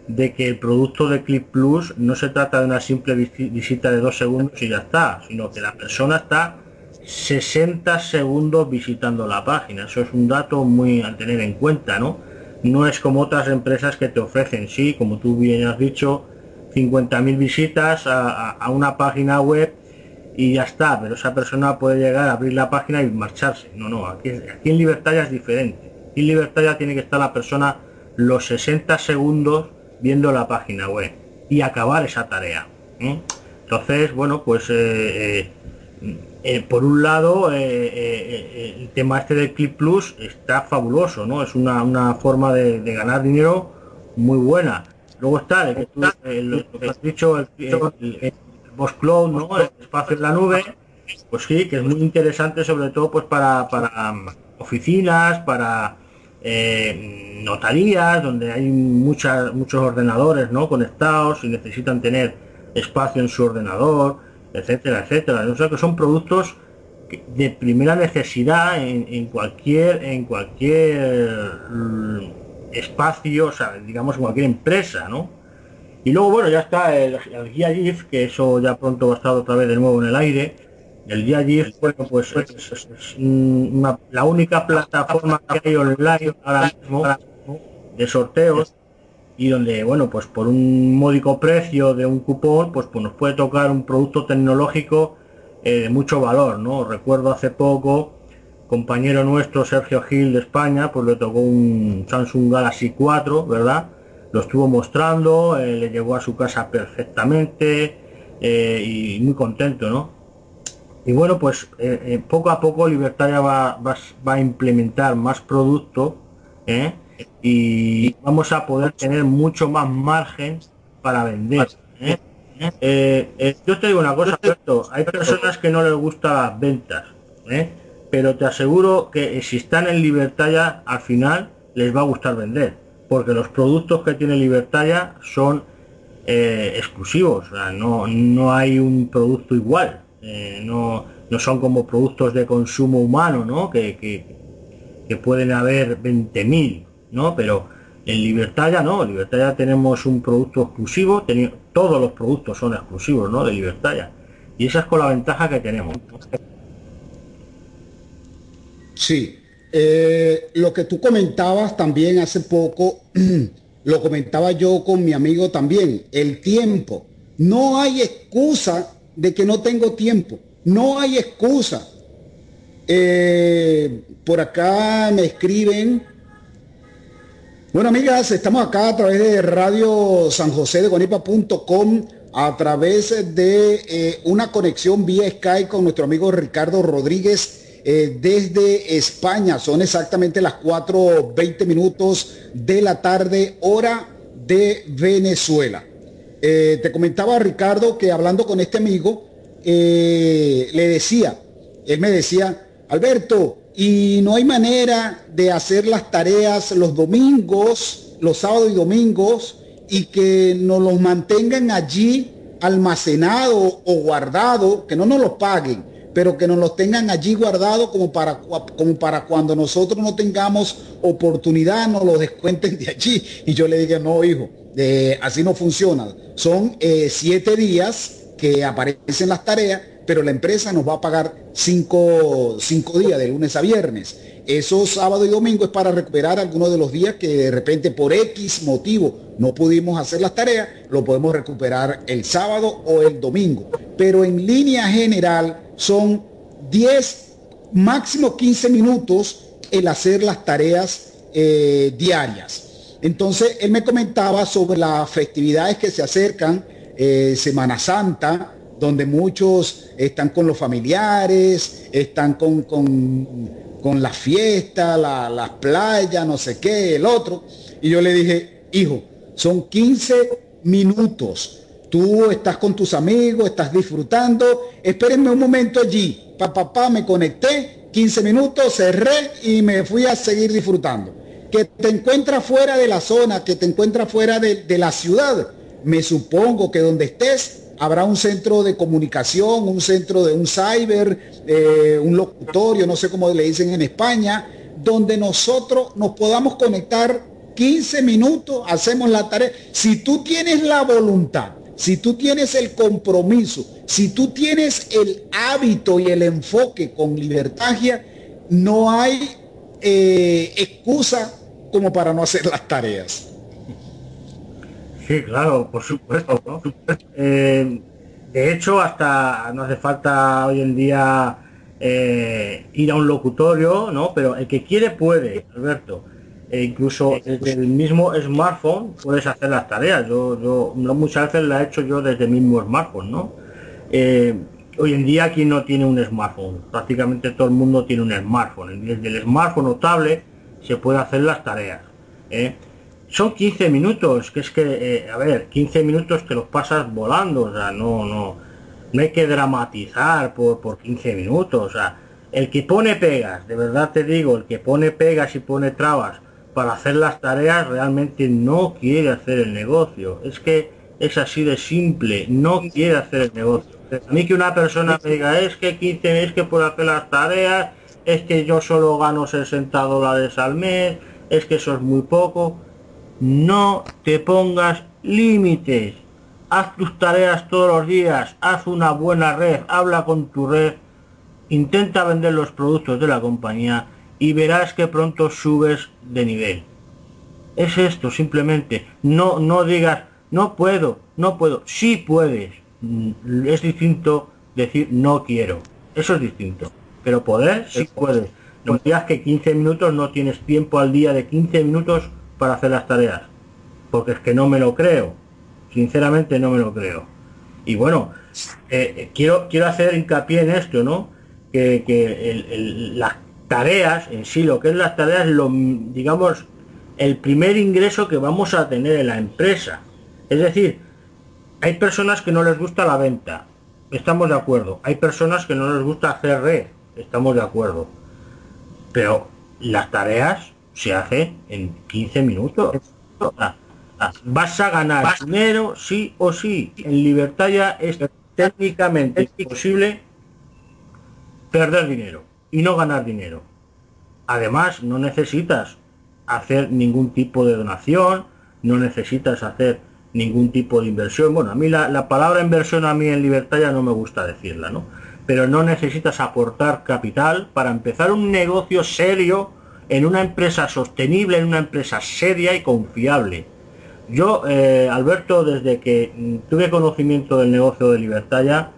de que el producto de Clip Plus no se trata de una simple visita de dos segundos y ya está, sino que la persona está 60 segundos visitando la página. Eso es un dato muy a tener en cuenta, ¿no? No es como otras empresas que te ofrecen, sí, como tú bien has dicho, 50.000 visitas a, una página web y ya está, pero esa persona puede llegar a abrir la página y marcharse. No, no, aquí, aquí en Libertad ya es diferente. Aquí en Libertad ya tiene que estar la persona los 60 segundos viendo la página web y acabar esa tarea. Entonces, bueno, pues eh, eh, eh, por un lado el tema este del Clip Plus está fabuloso, ¿no? Es una, forma de, ganar dinero muy buena. Luego está que has dicho, el, Cloud, ¿no? El espacio en la nube, pues sí, que es muy interesante sobre todo pues para, para um, oficinas, para eh, notarías, donde hay muchas, muchos ordenadores ¿no? conectados y necesitan tener espacio en su ordenador, etcétera, etcétera. O sea que son productos de primera necesidad en, cualquier en cualquier mm, espacio, o sea, digamos cualquier empresa, ¿no? Y luego, bueno, ya está el, guía GIF, que eso ya pronto va a estar otra vez de nuevo en el aire, el día GIF, bueno, pues es, la única plataforma que hay online ahora mismo de sorteos y donde, bueno, pues por un módico precio de un cupón, pues, pues nos puede tocar un producto tecnológico eh, de mucho valor, ¿no? Recuerdo hace poco, compañero nuestro Sergio Gil de España, pues le tocó un Samsung Galaxy 4, ¿verdad? Lo estuvo mostrando, eh, le llegó a su casa perfectamente eh, y muy contento, ¿no? Y bueno, pues eh, eh, poco a poco Libertaria va, va, a implementar más producto y vamos a poder tener mucho más margen para vender. yo te digo una cosa, hay personas que no les gustan las ventas, pero te aseguro que si están en Libertaria, al final les va a gustar vender, porque los productos que tiene Libertaria son exclusivos, no, no hay un producto igual. Eh, no, no, son como productos de consumo humano, ¿no? Que, que, pueden haber 20.000, ¿no? Pero en Libertad ya no, en Libertad ya tenemos un producto exclusivo, todos los productos son exclusivos, ¿no? De Libertad ya. Y esa es con la ventaja que tenemos. Sí, eh, lo que tú comentabas también hace poco, lo comentaba yo con mi amigo también, el tiempo. No hay excusa de que no tengo tiempo. No hay excusa. Eh, por acá me escriben. Bueno, amigas, estamos acá a través de Radio San José de Guanipa.com, a través de eh, una conexión vía Skype con nuestro amigo Ricardo Rodríguez eh, desde España. Son exactamente las 4.20 minutos de la tarde, hora de Venezuela. Eh, te comentaba Ricardo que hablando con este amigo, eh, le decía, él me decía, Alberto, y no hay manera de hacer las tareas los domingos, los sábados y domingos, y que nos los mantengan allí almacenado o guardado, que no nos los paguen, pero que nos los tengan allí guardados como para, como para cuando nosotros no tengamos oportunidad, nos los descuenten de allí. Y yo le dije, no, hijo, así no funciona. Son eh, siete días que aparecen las tareas, pero la empresa nos va a pagar cinco, cinco días, de lunes a viernes. Esos sábado y domingo es para recuperar algunos de los días que de repente por X motivo no pudimos hacer las tareas, lo podemos recuperar el sábado o el domingo. Pero en línea general son 10, máximo 15 minutos el hacer las tareas eh, diarias. Entonces, él me comentaba sobre las festividades que se acercan, eh, Semana Santa, donde muchos están con los familiares, están con, con, la fiesta, la, las playas, no sé qué, el otro. Y yo le dije, hijo, son 15 minutos. Tú estás con tus amigos, estás disfrutando. Espérenme un momento allí. Papá, papá, me conecté, 15 minutos, cerré y me fui a seguir disfrutando que te encuentras fuera de la zona, que te encuentras fuera de, la ciudad, me supongo que donde estés habrá un centro de comunicación, un centro de un cyber, eh, un locutorio, no sé cómo le dicen en España, donde nosotros nos podamos conectar 15 minutos, hacemos la tarea. Si tú tienes la voluntad, si tú tienes el compromiso, si tú tienes el hábito y el enfoque con libertagia, no hay eh, excusa como para no hacer las tareas. Sí, claro, por supuesto. Eh, de hecho, hasta no hace falta hoy en día eh, ir a un locutorio, ¿no? Pero el que quiere puede, Alberto. E incluso desde el mismo smartphone puedes hacer las tareas. Yo, yo muchas veces la he hecho yo desde el mismo smartphone, ¿no? Eh, hoy en día aquí no tiene un smartphone. Prácticamente todo el mundo tiene un smartphone. Desde el smartphone o tablet se puede hacer las tareas. ¿eh? Son 15 minutos, que es que, eh, a ver, 15 minutos que los pasas volando, o sea, no, no, no hay que dramatizar por, por 15 minutos, o sea, el que pone pegas, de verdad te digo, el que pone pegas y pone trabas para hacer las tareas realmente no quiere hacer el negocio. Es que es así de simple, no quiere hacer el negocio. A mí que una persona me diga, es que 15 es que por hacer las tareas, es que yo solo gano 60 dólares al mes, es que eso es muy poco. No te pongas límites. Haz tus tareas todos los días, haz una buena red, habla con tu red, intenta vender los productos de la compañía y verás que pronto subes de nivel. Es esto, simplemente. No, no digas, no puedo, no puedo. Sí puedes. Mm, es distinto decir no quiero. Eso es distinto. Pero poder, sí puedes. No digas que 15 minutos no tienes tiempo al día de 15 minutos para hacer las tareas. Porque es que no me lo creo. Sinceramente no me lo creo. Y bueno, eh, eh, quiero, quiero hacer hincapié en esto, ¿no? Que, las tareas, en sí, lo que es las tareas, lo, digamos, el primer ingreso que vamos a tener en la empresa. Es decir, hay personas que no les gusta la venta, estamos de acuerdo. Hay personas que no les gusta hacer red, estamos de acuerdo. Pero las tareas se hace en 15 minutos. Vas a ganar dinero sí o sí. En libertad ya es técnicamente imposible perder dinero y no ganar dinero. Además, no necesitas hacer ningún tipo de donación, no necesitas hacer ningún tipo de inversión. Bueno, a mí la, palabra inversión a mí en libertad ya no me gusta decirla, ¿no? Pero no necesitas aportar capital para empezar un negocio serio en una empresa sostenible, en una empresa seria y confiable. Yo, eh, Alberto, desde que mm, tuve conocimiento del negocio de libertad ya,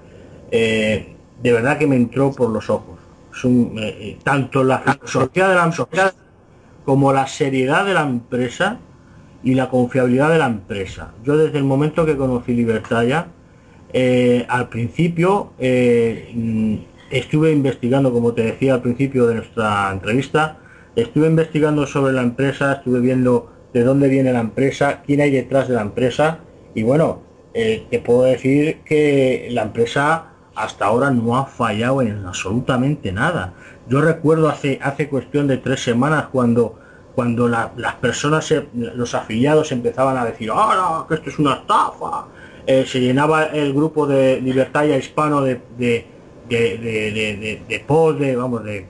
eh, de verdad que me entró por los ojos. Eh, tanto la filosofía de la empresa como la seriedad de la empresa y la confiabilidad de la empresa. Yo desde el momento que conocí Libertad ya, al principio mm, estuve investigando, como te decía al principio de nuestra entrevista, Estuve investigando sobre la empresa, estuve viendo de dónde viene la empresa, quién hay detrás de la empresa y bueno, eh, te puedo decir que la empresa hasta ahora no ha fallado en absolutamente nada. Yo recuerdo hace, hace cuestión de tres semanas cuando, cuando las personas, los afiliados empezaban a decir, ahora que esto es una estafa, eh, se llenaba el grupo de Libertad Hispano de, de, de, de, de post, de, vamos, de,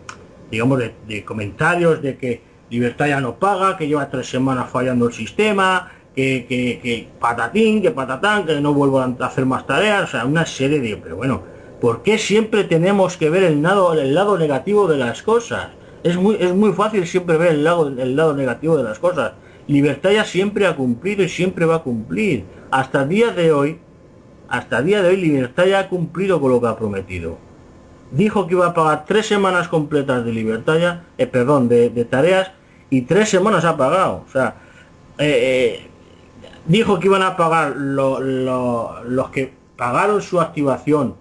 digamos, de, comentarios de que Libertad ya no paga, que lleva tres semanas fallando el sistema, que, que, patatín, que patatán, que no vuelvo a hacer más tareas, o sea, una serie de... Pero bueno, ¿por qué siempre tenemos que ver el lado, el lado negativo de las cosas? Es muy, es muy fácil siempre ver el lado, el lado negativo de las cosas. Libertad ya siempre ha cumplido y siempre va a cumplir. Hasta el día de hoy, hasta el día de hoy Libertad ya ha cumplido con lo que ha prometido dijo que iba a pagar tres semanas completas de libertad ya, eh, perdón, de, tareas, y tres semanas ha pagado. O sea, eh, eh, dijo que iban a pagar los que pagaron su activación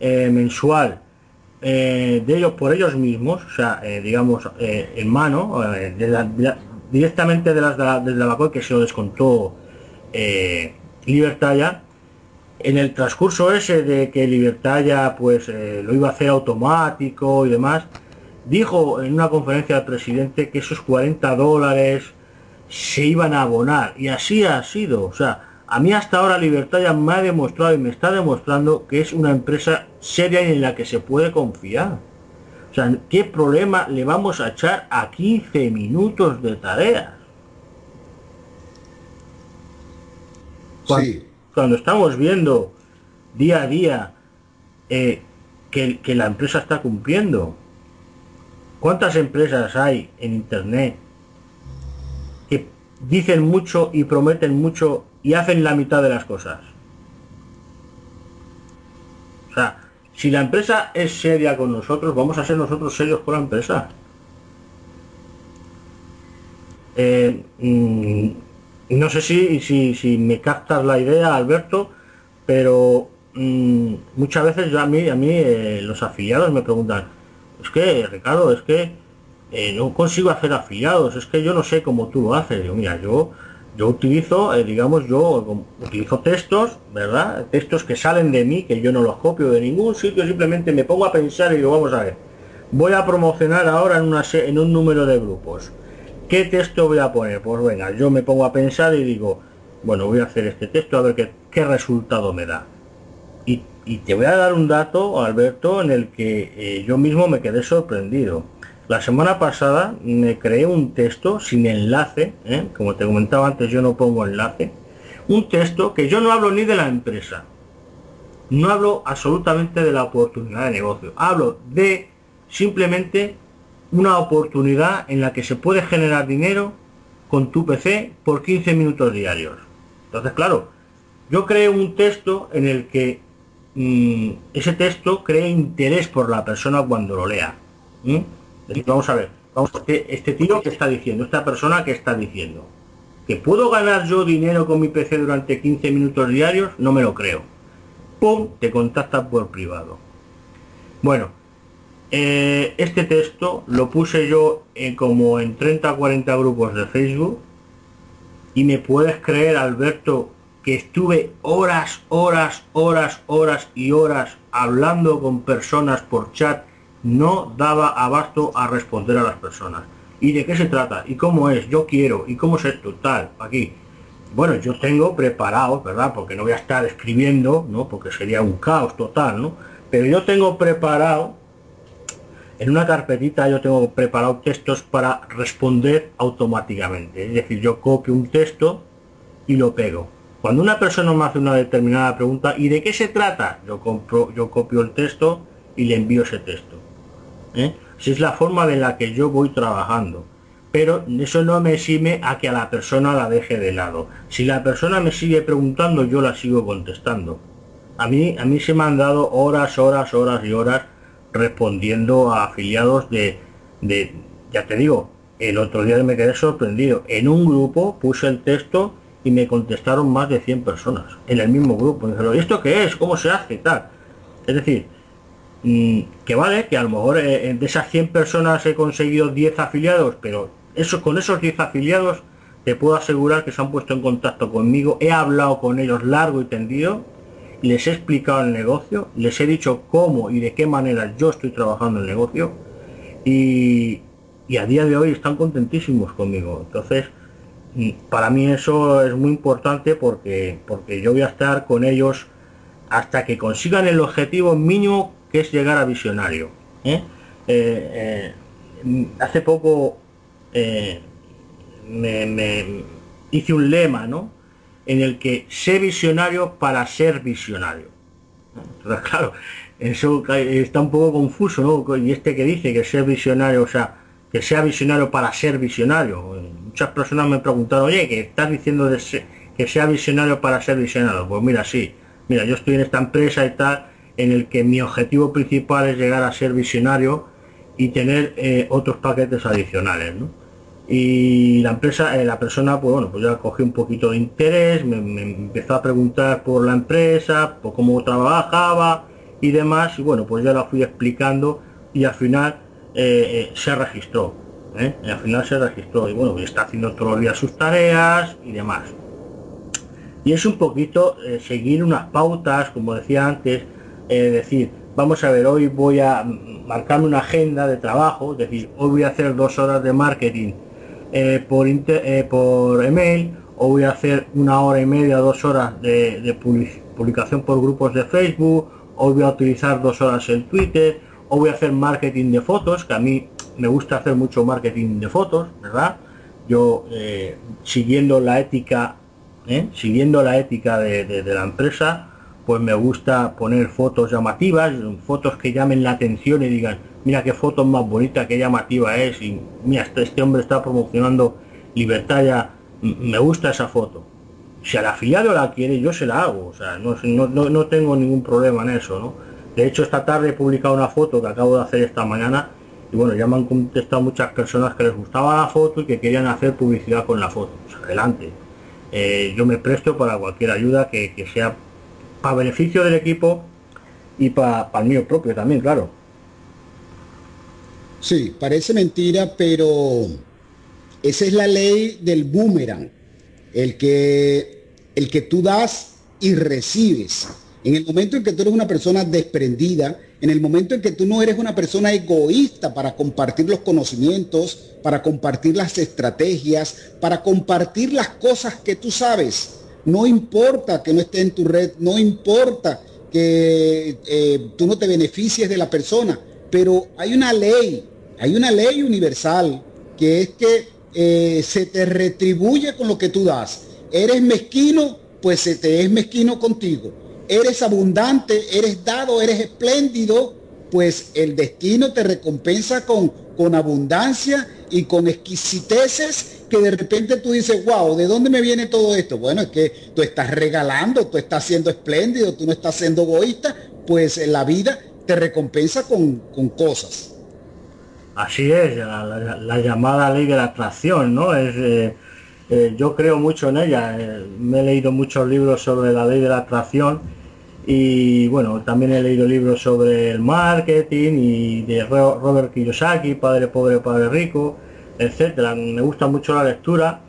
mensual de ellos por ellos mismos, o sea, digamos, en mano, directamente de las de la, de que se lo descontó libertad ya en el transcurso ese de que Libertad ya pues eh, lo iba a hacer automático y demás, dijo en una conferencia del presidente que esos 40 dólares se iban a abonar y así ha sido, o sea, a mí hasta ahora Libertad ya me ha demostrado y me está demostrando que es una empresa seria y en la que se puede confiar. O sea, ¿qué problema le vamos a echar a 15 minutos de tareas? Cuando, estamos viendo día a día eh, que, la empresa está cumpliendo. ¿Cuántas empresas hay en Internet que dicen mucho y prometen mucho y hacen la mitad de las cosas. O sea, si la empresa es seria con nosotros, vamos a ser nosotros serios con la empresa. Eh, mm, no sé si, si, si, me captas la idea, Alberto, pero mm, muchas veces yo a mí, a mí eh, los afiliados me preguntan, es que, Ricardo, es que eh, no consigo hacer afiliados, es que yo no sé cómo tú lo haces. Yo, mira, yo yo utilizo, eh, digamos, yo utilizo textos, ¿verdad? Textos que salen de mí, que yo no los copio de ningún sitio, simplemente me pongo a pensar y digo, vamos a ver, voy a promocionar ahora en, una, en un número de grupos. ¿Qué texto voy a poner? Pues venga, yo me pongo a pensar y digo, bueno, voy a hacer este texto a ver qué, resultado me da. Y, te voy a dar un dato, Alberto, en el que eh, yo mismo me quedé sorprendido la semana pasada me creé un texto sin enlace, ¿eh? como te comentaba antes yo no pongo enlace, un texto que yo no hablo ni de la empresa, no hablo absolutamente de la oportunidad de negocio, hablo de simplemente una oportunidad en la que se puede generar dinero con tu PC por 15 minutos diarios. Entonces, claro, yo creé un texto en el que mm, ese texto cree interés por la persona cuando lo lea vamos a ver, vamos, este, este tío que está diciendo, esta persona que está diciendo, que puedo ganar yo dinero con mi PC durante 15 minutos diarios, no me lo creo. ¡Pum! Te contacta por privado. Bueno, eh, este texto lo puse yo en como en 30 40 grupos de Facebook y me puedes creer, Alberto, que estuve horas, horas, horas, horas y horas hablando con personas por chat no daba abasto a responder a las personas. ¿Y de qué se trata? ¿Y cómo es? Yo quiero. ¿Y cómo es esto? Tal, aquí. Bueno, yo tengo preparado, ¿verdad? Porque no voy a estar escribiendo, ¿no? Porque sería un caos total, ¿no? Pero yo tengo preparado, en una carpetita yo tengo preparado textos para responder automáticamente. Es decir, yo copio un texto y lo pego. Cuando una persona me hace una determinada pregunta, ¿y de qué se trata? Yo, compro, yo copio el texto y le envío ese texto. ¿eh? Si es la forma de la que yo voy trabajando. Pero eso no me exime a que a la persona la deje de lado. Si la persona me sigue preguntando, yo la sigo contestando. A mí, a mí se me han dado horas, horas, horas y horas respondiendo a afiliados de, de ya te digo, el otro día me quedé sorprendido. En un grupo puse el texto y me contestaron más de 100 personas en el mismo grupo. ¿y esto qué es? ¿Cómo se hace? Tal. Es decir, que vale, que a lo mejor eh, de esas 100 personas he conseguido 10 afiliados, pero eso con esos 10 afiliados te puedo asegurar que se han puesto en contacto conmigo, he hablado con ellos largo y tendido, les he explicado el negocio, les he dicho cómo y de qué manera yo estoy trabajando el negocio y, y a día de hoy están contentísimos conmigo. Entonces, para mí eso es muy importante porque, porque yo voy a estar con ellos hasta que consigan el objetivo mínimo que es llegar a visionario. ¿eh? Eh, eh, hace poco me, hice un lema, ¿no? En el que sé visionario para ser visionario. Claro, eso está un poco confuso, ¿no? Y este que dice que ser visionario, o sea, que sea visionario para ser visionario. Muchas personas me preguntaron, oye, que estás diciendo de que sea visionario para ser visionario. Pues mira, sí, mira, yo estoy en esta empresa y tal, en el que mi objetivo principal es llegar a ser visionario y tener eh, otros paquetes adicionales. Y la empresa, eh, la persona, pues bueno, pues ya cogió un poquito de interés, me, empezó a preguntar por la empresa, por cómo trabajaba y demás, y bueno, pues ya la fui explicando y al final eh, se registró. al final se registró y bueno, está haciendo todos los días sus tareas y demás. Y es un poquito seguir unas pautas, como decía antes, es decir, vamos a ver, hoy voy a marcarme una agenda de trabajo, es decir, hoy voy a hacer dos horas de marketing eh, por, eh, por email, o voy a hacer una hora y media, dos horas de, publicación por grupos de Facebook, o voy a utilizar dos horas el Twitter, o voy a hacer marketing de fotos, que a mí me gusta hacer mucho marketing de fotos, ¿verdad? Yo eh, siguiendo la ética, ¿eh? siguiendo la ética de, la empresa, pues me gusta poner fotos llamativas, fotos que llamen la atención y digan, mira qué foto más bonita, qué llamativa es, y mira, este, este hombre está promocionando libertad ya, me gusta esa foto. Si al afiliado la quiere, yo se la hago, o sea, no, no, no tengo ningún problema en eso, ¿no? De hecho, esta tarde he publicado una foto que acabo de hacer esta mañana y bueno, ya me han contestado muchas personas que les gustaba la foto y que querían hacer publicidad con la foto. Pues adelante. Eh, yo me presto para cualquier ayuda que, sea para beneficio del equipo y para, el mío propio también, claro. Sí, parece mentira, pero esa es la ley del boomerang, el que, el que tú das y recibes. En el momento en que tú eres una persona desprendida, en el momento en que tú no eres una persona egoísta para compartir los conocimientos, para compartir las estrategias, para compartir las cosas que tú sabes, no importa que no esté en tu red, no importa que eh, tú no te beneficies de la persona, pero hay una ley, hay una ley universal que es que eh, se te retribuye con lo que tú das. Eres mezquino, pues se te es mezquino contigo eres abundante, eres dado, eres espléndido, pues el destino te recompensa con, con abundancia y con exquisiteces que de repente tú dices, wow, ¿de dónde me viene todo esto? Bueno, es que tú estás regalando, tú estás siendo espléndido, tú no estás siendo egoísta, pues la vida te recompensa con, cosas. Así es, la, llamada ley de la atracción, ¿no? Es, eh, eh, yo creo mucho en ella, eh, me he leído muchos libros sobre la ley de la atracción y bueno, también he leído libros sobre el marketing y de Robert Kiyosaki, Padre Pobre, Padre Rico, etcétera. Me gusta mucho la lectura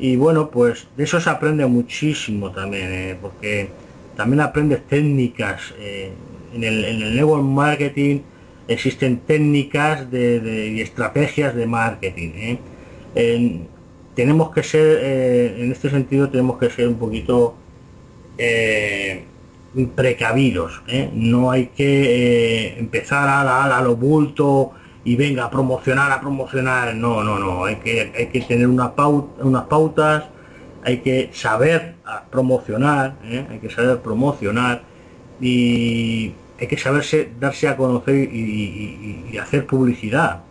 y bueno, pues de eso se aprende muchísimo también, porque también aprendes técnicas. Eh, en, el, en el network marketing existen técnicas de, y estrategias de marketing. Eh. tenemos que ser, en este sentido, tenemos que ser un poquito precavidos. ¿eh? No hay que eh, empezar a, a, lo bulto y venga a promocionar, a promocionar. No, no, no. Hay que, hay que tener una pauta, unas pautas, hay que saber promocionar, ¿eh? hay que saber promocionar y hay que saberse darse a conocer y, hacer publicidad.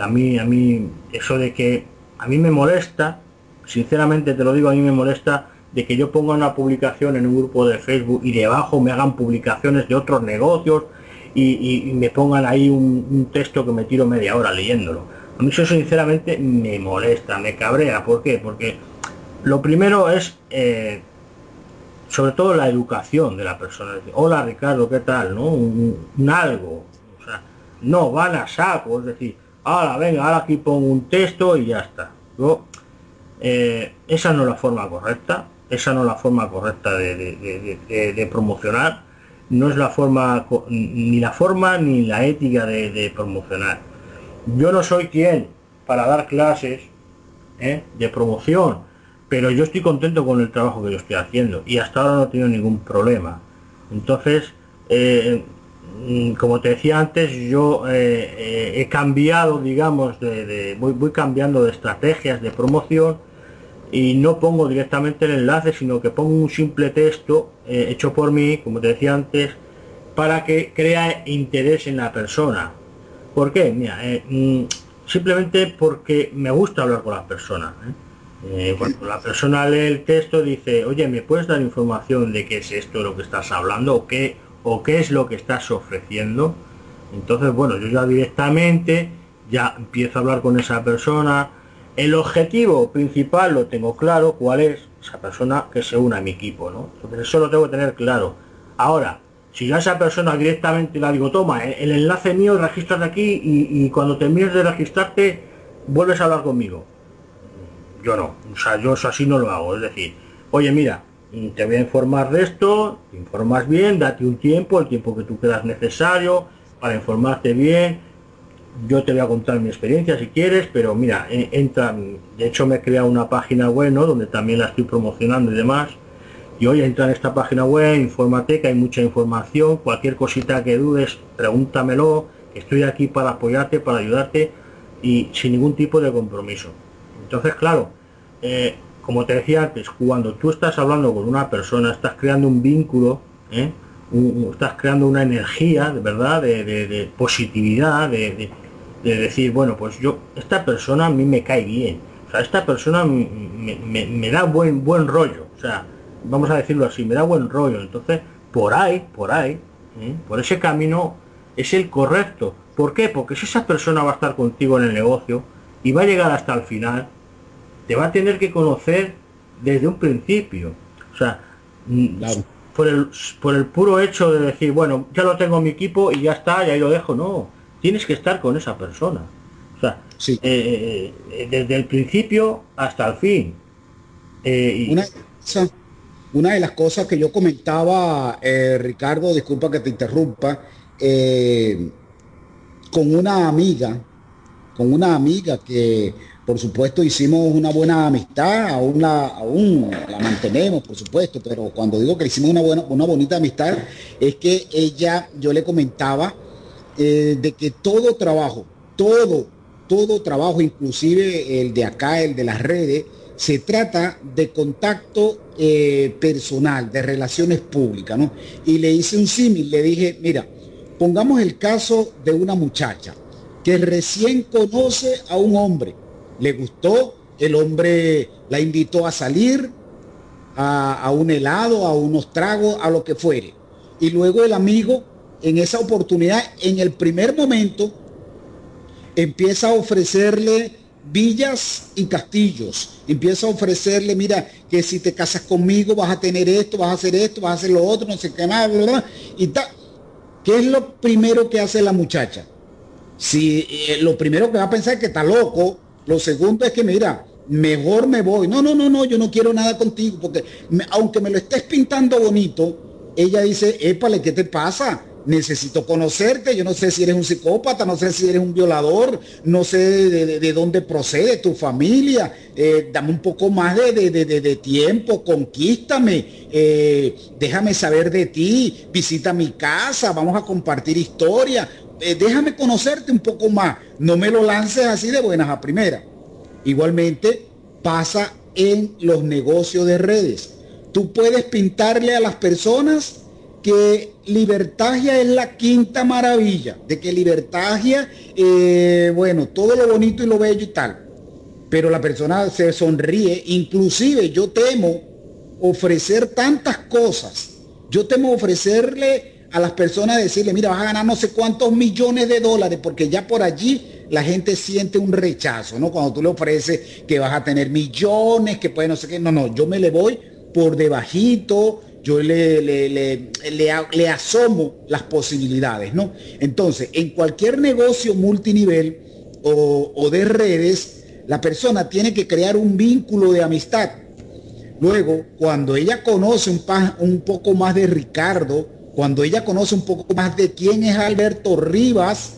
A mí, a mí, eso de que a mí me molesta, sinceramente te lo digo, a mí me molesta de que yo ponga una publicación en un grupo de Facebook y debajo me hagan publicaciones de otros negocios y, me pongan ahí un, texto que me tiro media hora leyéndolo. A mí eso sinceramente me molesta, me cabrea. ¿Por qué? Porque lo primero es eh, sobre todo la educación de la persona. Hola Ricardo, ¿qué tal? ¿No? Un, algo. O sea, no van a saco, es decir, ahora venga, ahora aquí pongo un texto y ya está. Eh, esa no es la forma correcta esa no es la forma correcta de, promocionar, no es la forma, ni la forma ni la ética de, promocionar. Yo no soy quien para dar clases ¿eh? de promoción, pero yo estoy contento con el trabajo que yo estoy haciendo y hasta ahora no he tenido ningún problema. Entonces, eh, mm, como te decía antes, yo eh, he cambiado, digamos, de, voy cambiando de estrategias de promoción y no pongo directamente el enlace, sino que pongo un simple texto eh, hecho por mí, como te decía antes, para que crea interés en la persona. ¿Por qué? Mira, eh, mm, simplemente porque me gusta hablar con las personas. ¿Eh? cuando la persona lee el texto dice, oye, ¿me puedes dar información de qué es esto lo que estás hablando o qué, o qué es lo que estás ofreciendo? Entonces, bueno, yo ya directamente ya empiezo a hablar con esa persona, el objetivo principal lo tengo claro, cuál es esa persona que se una a mi equipo, ¿no? Entonces eso lo tengo que tener claro. Ahora, si yo a esa persona directamente la digo, toma, el, enlace mío, registras aquí y, cuando termines de registrarte, vuelves a hablar conmigo. Yo no, o sea, yo eso así no lo hago. Es decir, oye, mira, te voy a informar de esto, te informas bien, date un tiempo, el tiempo que tú creas necesario para informarte bien, yo te voy a contar mi experiencia si quieres, pero mira, entra, de hecho me he creado una página web, ¿no? Donde también la estoy promocionando y demás. Y hoy entra en esta página web, infórmate que hay mucha información, cualquier cosita que dudes, pregúntamelo, estoy aquí para apoyarte, para ayudarte y sin ningún tipo de compromiso. Entonces, claro, eh, como te decía antes, cuando tú estás hablando con una persona, estás creando un vínculo, ¿eh? estás creando una energía, de verdad, de, positividad, de, decir, bueno, pues yo, esta persona a mí me cae bien, o sea, esta persona me, da buen, buen rollo, o sea, vamos a decirlo así, me da buen rollo, entonces, por ahí, por ahí, ¿eh? por ese camino es el correcto. ¿Por qué? Porque si esa persona va a estar contigo en el negocio y va a llegar hasta el final, te va a tener que conocer desde un principio. O sea, mm, por, el, por el puro hecho de decir, bueno, ya lo tengo en mi equipo y ya está, y ahí lo dejo. No, tienes que estar con esa persona. O sea, eh, eh, desde el principio hasta el fin. Eh, una, una, de las cosas que yo comentaba, Ricardo, disculpa que te interrumpa, con una amiga, con una amiga que por supuesto hicimos una buena amistad, aún la, aún la mantenemos, por supuesto, pero cuando digo que hicimos una buena, una bonita amistad, es que ella, yo le comentaba eh, de que todo trabajo, todo, todo trabajo, inclusive el de acá, el de las redes, se trata de contacto eh, personal, de relaciones públicas, ¿no? Y le hice un símil, le dije, mira, pongamos el caso de una muchacha que recién conoce a un hombre le gustó, el hombre la invitó a salir, a, un helado, a unos tragos, a lo que fuere. Y luego el amigo, en esa oportunidad, en el primer momento, empieza a ofrecerle villas y castillos. Empieza a ofrecerle, mira, que si te casas conmigo vas a tener esto, vas a hacer esto, vas a hacer lo otro, no sé qué más, y tal. ¿Qué es lo primero que hace la muchacha? Si eh, lo primero que va a pensar es que está loco, lo segundo es que, mira, mejor me voy. No, no, no, no, yo no quiero nada contigo, porque aunque me lo estés pintando bonito, ella dice, épale, ¿qué te pasa? Necesito conocerte, yo no sé si eres un psicópata, no sé si eres un violador, no sé de, dónde procede tu familia, eh, dame un poco más de, de tiempo, conquístame, eh, déjame saber de ti, visita mi casa, vamos a compartir historia, eh, déjame conocerte un poco más, no me lo lances así de buenas a primera. Igualmente pasa en los negocios de redes. Tú puedes pintarle a las personas que Libertagia es la quinta maravilla, de que Libertagia, eh, bueno, todo lo bonito y lo bello y tal, pero la persona se sonríe, inclusive yo temo ofrecer tantas cosas, yo temo ofrecerle a las personas decirle, mira, vas a ganar no sé cuántos millones de dólares, porque ya por allí la gente siente un rechazo, ¿no? Cuando tú le ofreces que vas a tener millones, que puede no sé qué, no, no, yo me le voy por debajito, yo le, le, le, asomo las posibilidades, ¿no? Entonces, en cualquier negocio multinivel o, de redes, la persona tiene que crear un vínculo de amistad. Luego, cuando ella conoce un poco más de Ricardo, cuando ella conoce un poco más de quién es Alberto Rivas,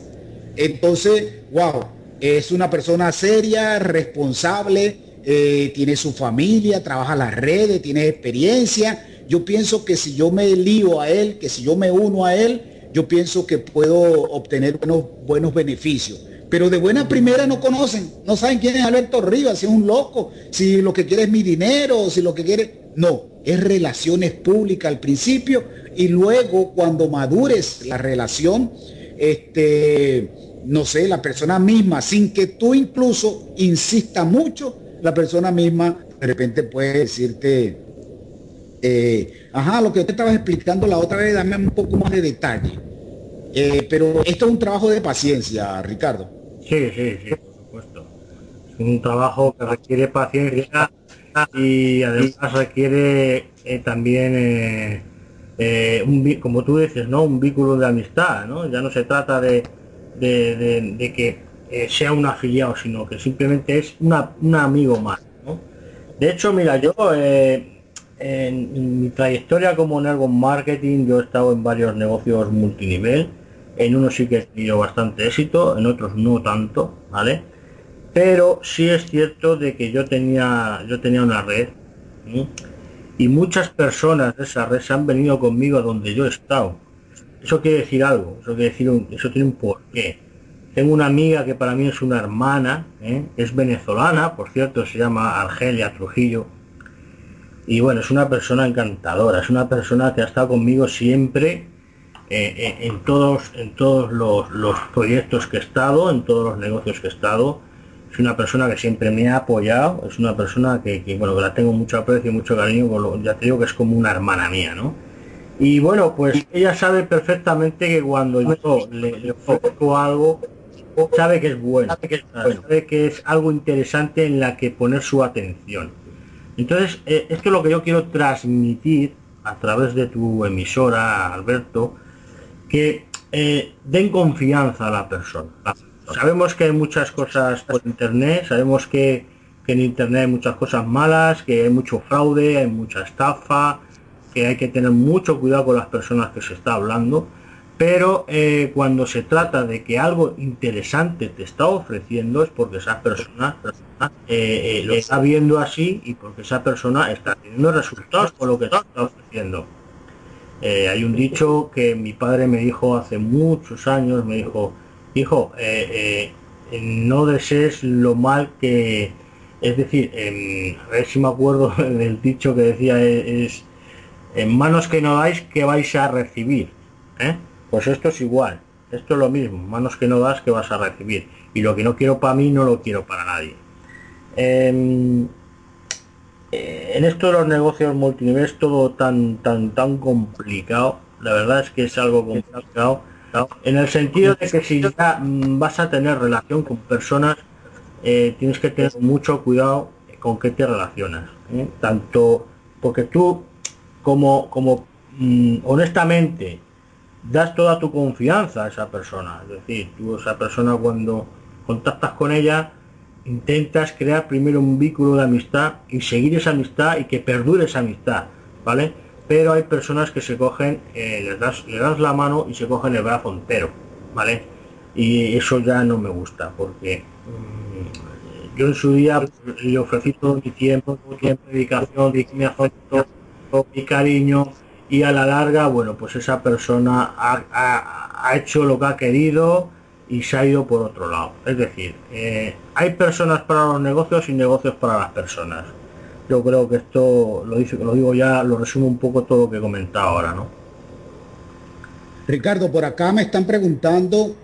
entonces, wow, es una persona seria, responsable, eh, tiene su familia, trabaja las redes, tiene experiencia. Yo pienso que si yo me lío a él, que si yo me uno a él, yo pienso que puedo obtener buenos, buenos beneficios. Pero de buena primera no conocen, no saben quién es Alberto Rivas, si es un loco, si lo que quiere es mi dinero, si lo que quiere... No, es relaciones públicas al principio y luego cuando madures la relación, este, no sé, la persona misma, sin que tú incluso insista mucho, la persona misma de repente puede decirte, eh, ajá, lo que te estabas explicando la otra vez, dame un poco más de detalle. Eh, pero esto es un trabajo de paciencia, Ricardo. Sí, sí, sí, por supuesto. Es un trabajo que requiere paciencia y además requiere eh, también eh, un, como tú dices, ¿no? Un vínculo de amistad, ¿no? Ya no se trata de, de, que eh, sea un afiliado, sino que simplemente es una, un amigo más, ¿no? De hecho, mira, yo eh, en, mi trayectoria como network marketing, yo he estado en varios negocios multinivel En unos sí que he tenido bastante éxito, en otros no tanto, ¿vale? Pero sí es cierto de que yo tenía, yo tenía una red y muchas personas de esa red se han venido conmigo a donde yo he estado. Eso quiere decir algo, eso quiere decir un, eso tiene un porqué. Tengo una amiga que para mí es una hermana, ¿eh? es venezolana, por cierto, se llama Argelia Trujillo. Y bueno, es una persona encantadora, es una persona que ha estado conmigo siempre eh, eh, en todos, en todos los, proyectos que he estado, en todos los negocios que he estado. Es una persona que siempre me ha apoyado, es una persona que, bueno, que la tengo mucho aprecio mucho cariño, ya te digo que es como una hermana mía, ¿no? Y bueno, pues ella sabe perfectamente que cuando yo le, le algo, sabe que es bueno, sabe que es, algo interesante en la que poner su atención. Entonces, eh, esto es lo que yo quiero transmitir a través de tu emisora, Alberto, que eh, den confianza a la persona. Sabemos que hay muchas cosas por internet, sabemos que, en internet hay muchas cosas malas, que hay mucho fraude, hay mucha estafa, que hay que tener mucho cuidado con las personas que se está hablando pero eh, cuando se trata de que algo interesante te está ofreciendo es porque esa persona eh, eh, lo está viendo así y porque esa persona está teniendo resultados con lo que te está ofreciendo. Hay un dicho que mi padre me dijo hace muchos años, me dijo, hijo, no desees lo mal que... Es decir, a ver si me acuerdo del dicho que decía es, en manos que no dais que vais a recibir. Pues esto es igual, esto es lo mismo, manos que no das que vas a recibir. Y lo que no quiero para mí no lo quiero para nadie. Eh, en esto de los negocios multinivel es todo tan tan tan complicado. La verdad es que es algo complicado. En el sentido de que si ya mm, vas a tener relación con personas, eh, tienes que tener mucho cuidado con qué te relacionas. ¿eh? Tanto porque tú como como mm, honestamente das toda tu confianza a esa persona. Es decir, tú esa persona cuando contactas con ella, intentas crear primero un vínculo de amistad y seguir esa amistad y que perdure esa amistad, ¿vale? Pero hay personas que se cogen, eh, les, das, le das la mano y se cogen el brazo entero, ¿vale? Y eso ya no me gusta, porque mm, yo en su día le ofrecí todo mi tiempo, todo mi tiempo, dedicación, mi afecto, mi cariño, y a la larga, bueno, pues esa persona ha, hecho lo que ha querido y se ha ido por otro lado. Es decir, eh, hay personas para los negocios y negocios para las personas. Yo creo que esto lo, dice, lo digo ya, lo resumo un poco todo lo que he comentado ahora, ¿no? Ricardo, por acá me están preguntando,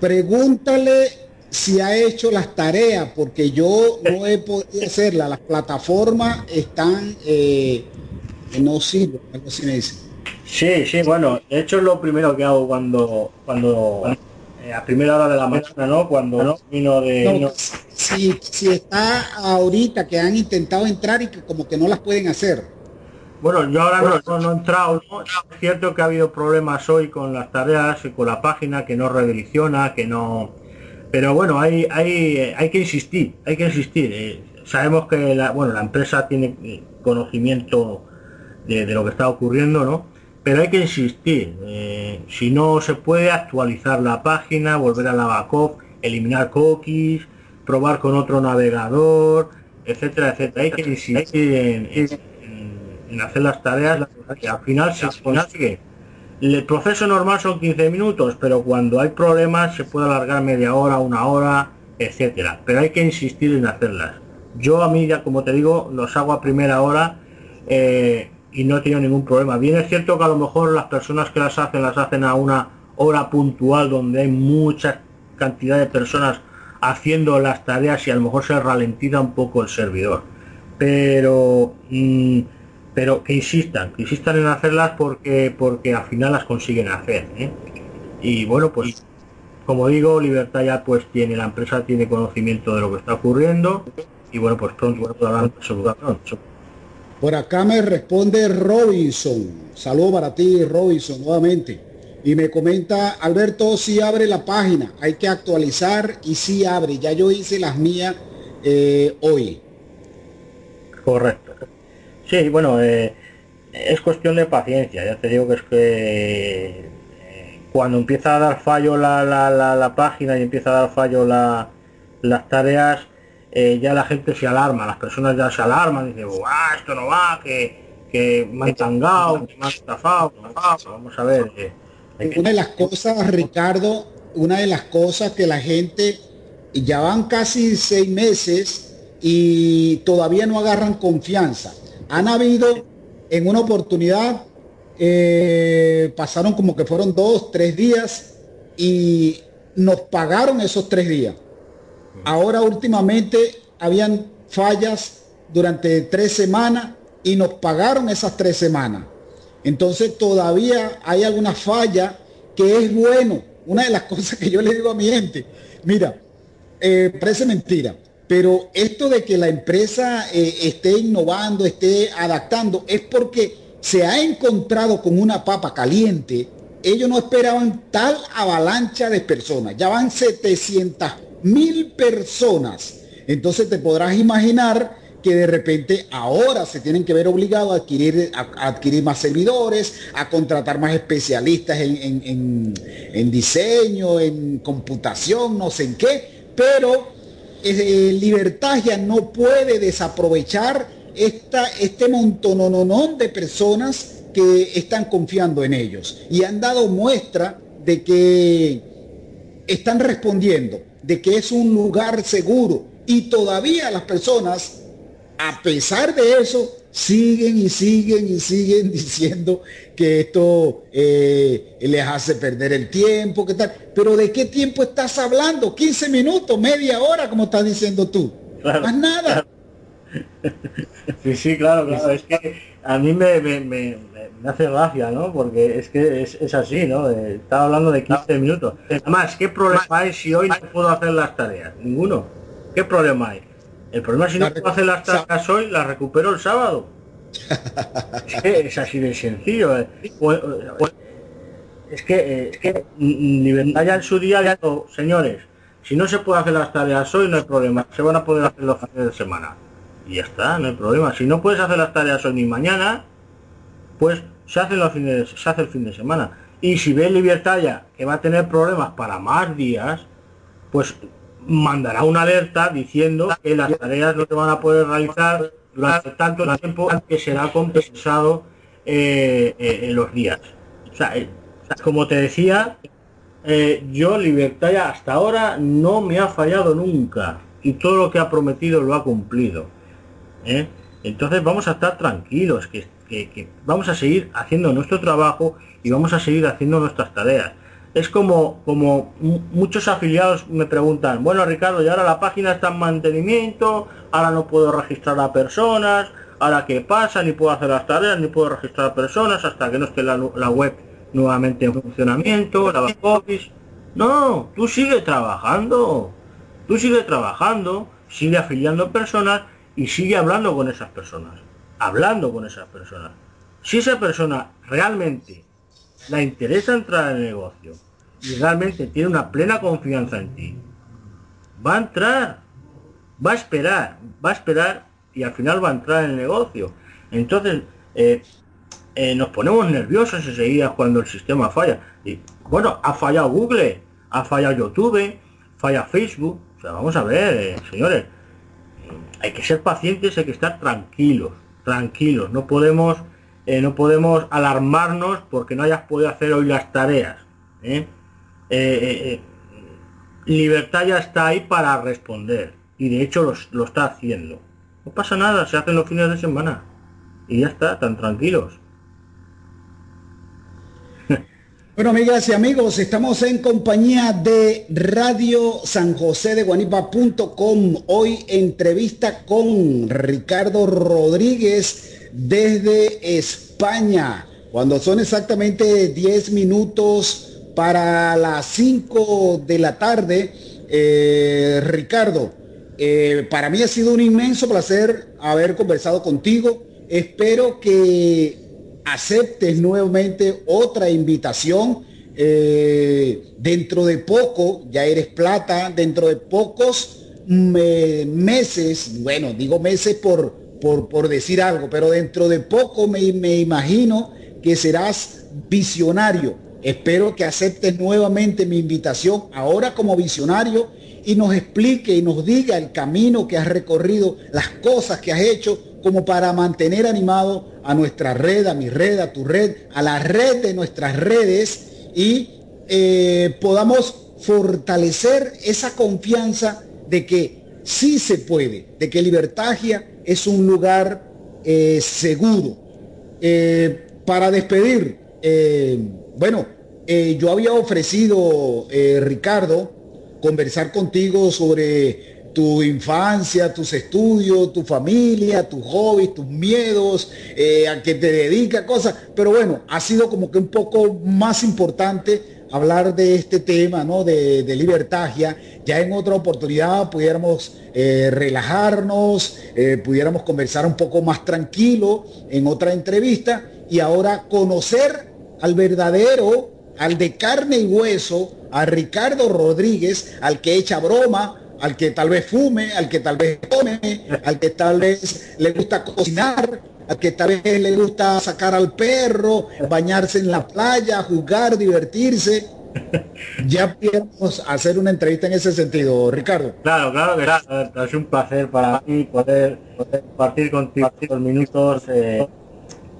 pregúntale si ha hecho las tareas, porque yo no he podido hacerla. Las plataformas están eh, no sirve, algo así me dice. Sí, sí, bueno, de hecho es lo primero que hago cuando, cuando a primera hora de la mañana, ¿no? Cuando no vino de... si, si está ahorita que han intentado entrar y que como que no las pueden hacer. Bueno, yo ahora no, he entrado, es cierto que ha habido problemas hoy con las tareas y con la página que no redirecciona, que no... Pero bueno, hay, hay, hay que insistir, hay que insistir. Eh, sabemos que la, bueno, la empresa tiene conocimiento de, lo que está ocurriendo, ¿no? Pero hay que insistir, eh, si no se puede actualizar la página, volver a la backup, eliminar cookies, probar con otro navegador, etcétera, etcétera. Hay que insistir en, hacer las tareas que al final se consigue. El proceso normal son 15 minutos, pero cuando hay problemas se puede alargar media hora, una hora, etcétera. Pero hay que insistir en hacerlas. Yo a mí ya como te digo, los hago a primera hora. Eh, y no he tenido ningún problema. Bien es cierto que a lo mejor las personas que las hacen las hacen a una hora puntual donde hay mucha cantidad de personas haciendo las tareas y a lo mejor se ralentiza un poco el servidor. Pero mm, pero que insistan, que insistan en hacerlas porque porque al final las consiguen hacer. ¿eh? Y bueno, pues como digo, Libertad ya pues tiene, la empresa tiene conocimiento de lo que está ocurriendo y bueno, pues pronto hablar de solución. Por acá me responde Robinson. Saludo para ti, Robinson, nuevamente. Y me comenta, Alberto, si abre la página, hay que actualizar y si abre. Ya yo hice las mías eh, hoy. Correcto. Sí, bueno, eh, es cuestión de paciencia. Ya te digo que es que eh, cuando empieza a dar fallo la, la, página y empieza a dar fallo la, las tareas, eh, ya la gente se alarma, las personas ya se alarman, dicen, esto no va, que, que me tangado, que me han vamos a ver. Eh, una de las cosas, Ricardo, una de las cosas que la gente, ya van casi seis meses y todavía no agarran confianza. Han habido en una oportunidad, eh, pasaron como que fueron dos, tres días y nos pagaron esos tres días. Ahora últimamente habían fallas durante tres semanas y nos pagaron esas tres semanas. Entonces todavía hay alguna falla que es bueno. Una de las cosas que yo le digo a mi gente, mira, eh, parece mentira, pero esto de que la empresa eh, esté innovando, esté adaptando, es porque se ha encontrado con una papa caliente. Ellos no esperaban tal avalancha de personas. Ya van 700 mil personas. Entonces te podrás imaginar que de repente ahora se tienen que ver obligados a adquirir, a, adquirir más servidores, a contratar más especialistas en, diseño, en computación, no sé en qué, pero eh, Libertad ya no puede desaprovechar esta, este montononón de personas que están confiando en ellos. Y han dado muestra de que están respondiendo, de que es un lugar seguro y todavía las personas a pesar de eso, siguen y siguen y siguen diciendo que esto eh, les hace perder el tiempo, ¿qué tal? Pero ¿de qué tiempo estás hablando? 15 minutos, media hora, como estás diciendo tú. Más nada. Sí, sí, claro, claro. Es que a mí me, me, hace gracia, ¿no? Porque es que es, así, ¿no? Eh, estaba hablando de 15 minutos. Además, ¿qué problema hay si hoy no puedo hacer las tareas? Ninguno. ¿Qué problema hay? El problema es si no puedo hacer las tareas hoy, las recupero el sábado. es, así de sencillo. Eh. Es que, eh, es que Libertad ya en su día dijo, señores, si no se puede hacer las tareas hoy, no hay problema, se van a poder hacer los fines de semana. Y ya está, no hay problema. Si no puedes hacer las tareas hoy ni mañana, pues se hace, los fines, se hace el fin de semana. Y si ve Libertad ya que va a tener problemas para más días, pues mandará una alerta diciendo que las tareas no se van a poder realizar durante tanto tiempo que será compensado eh, eh, en los días. O sea, eh, como te decía, yo Libertad hasta ahora no me ha fallado nunca y todo lo que ha prometido lo ha cumplido. Entonces vamos a estar tranquilos, que, que vamos a seguir haciendo nuestro trabajo y vamos a seguir haciendo nuestras tareas. Es como, como muchos afiliados me preguntan, bueno Ricardo, y ahora la página está en mantenimiento, ahora no puedo registrar a personas, ahora qué pasa, ni puedo hacer las tareas, ni puedo registrar a personas hasta que no esté la, web nuevamente en funcionamiento, la office. No, tú sigue trabajando, tú sigue trabajando, sigue afiliando personas y sigue hablando con esas personas, hablando con esas personas. Si esa persona realmente la interesa entrar en el negocio y realmente tiene una plena confianza en ti, va a entrar, va a esperar, va a esperar y al final va a entrar en el negocio. Entonces, eh, eh, nos ponemos nerviosos enseguida cuando el sistema falla. Y bueno, ha fallado Google, ha fallado YouTube, falla Facebook. O sea, vamos a ver, eh, señores, hay que ser pacientes, hay que estar tranquilos, tranquilos. No podemos eh, no podemos alarmarnos porque no hayas podido hacer hoy las tareas. ¿eh? Eh, libertad ya está ahí para responder y de hecho lo está haciendo. No pasa nada, se hacen los fines de semana y ya está, tan tranquilos. Bueno, amigas y amigos, estamos en compañía de Radio San José de Guanipa.com. Hoy entrevista con Ricardo Rodríguez desde España, cuando son exactamente 10 minutos para las 5 de la tarde. Eh, Ricardo, eh, para mí ha sido un inmenso placer haber conversado contigo. Espero que aceptes nuevamente otra invitación. Eh, dentro de poco, ya eres plata, dentro de pocos meses, bueno, digo meses por, por, decir algo, pero dentro de poco me, me imagino que serás visionario espero que aceptes nuevamente mi invitación ahora como visionario y nos explique y nos diga el camino que has recorrido, las cosas que has hecho como para mantener animado a nuestra red, a mi red, a tu red, a la red de nuestras redes y eh, podamos fortalecer esa confianza de que sí se puede, de que Libertagia es un lugar eh, seguro. Eh, para despedir, bueno, yo había ofrecido, Ricardo, conversar contigo sobre tu infancia, tus estudios, tu familia, tus hobbies, tus miedos, eh, a que te dedica cosas. Pero bueno, ha sido como que un poco más importante hablar de este tema, ¿no? De, de libertagia. Ya en otra oportunidad pudiéramos eh, relajarnos, eh, pudiéramos conversar un poco más tranquilo en otra entrevista y ahora conocer al verdadero, al de carne y hueso, a Ricardo Rodríguez, al que echa broma, al que tal vez fume, al que tal vez come, al que tal vez le gusta cocinar, al que tal vez le gusta sacar al perro, bañarse en la playa, jugar, divertirse. Ya podemos hacer una entrevista en ese sentido, Ricardo. Claro, claro que Es un placer para mí poder, compartir contigo estos minutos. Eh,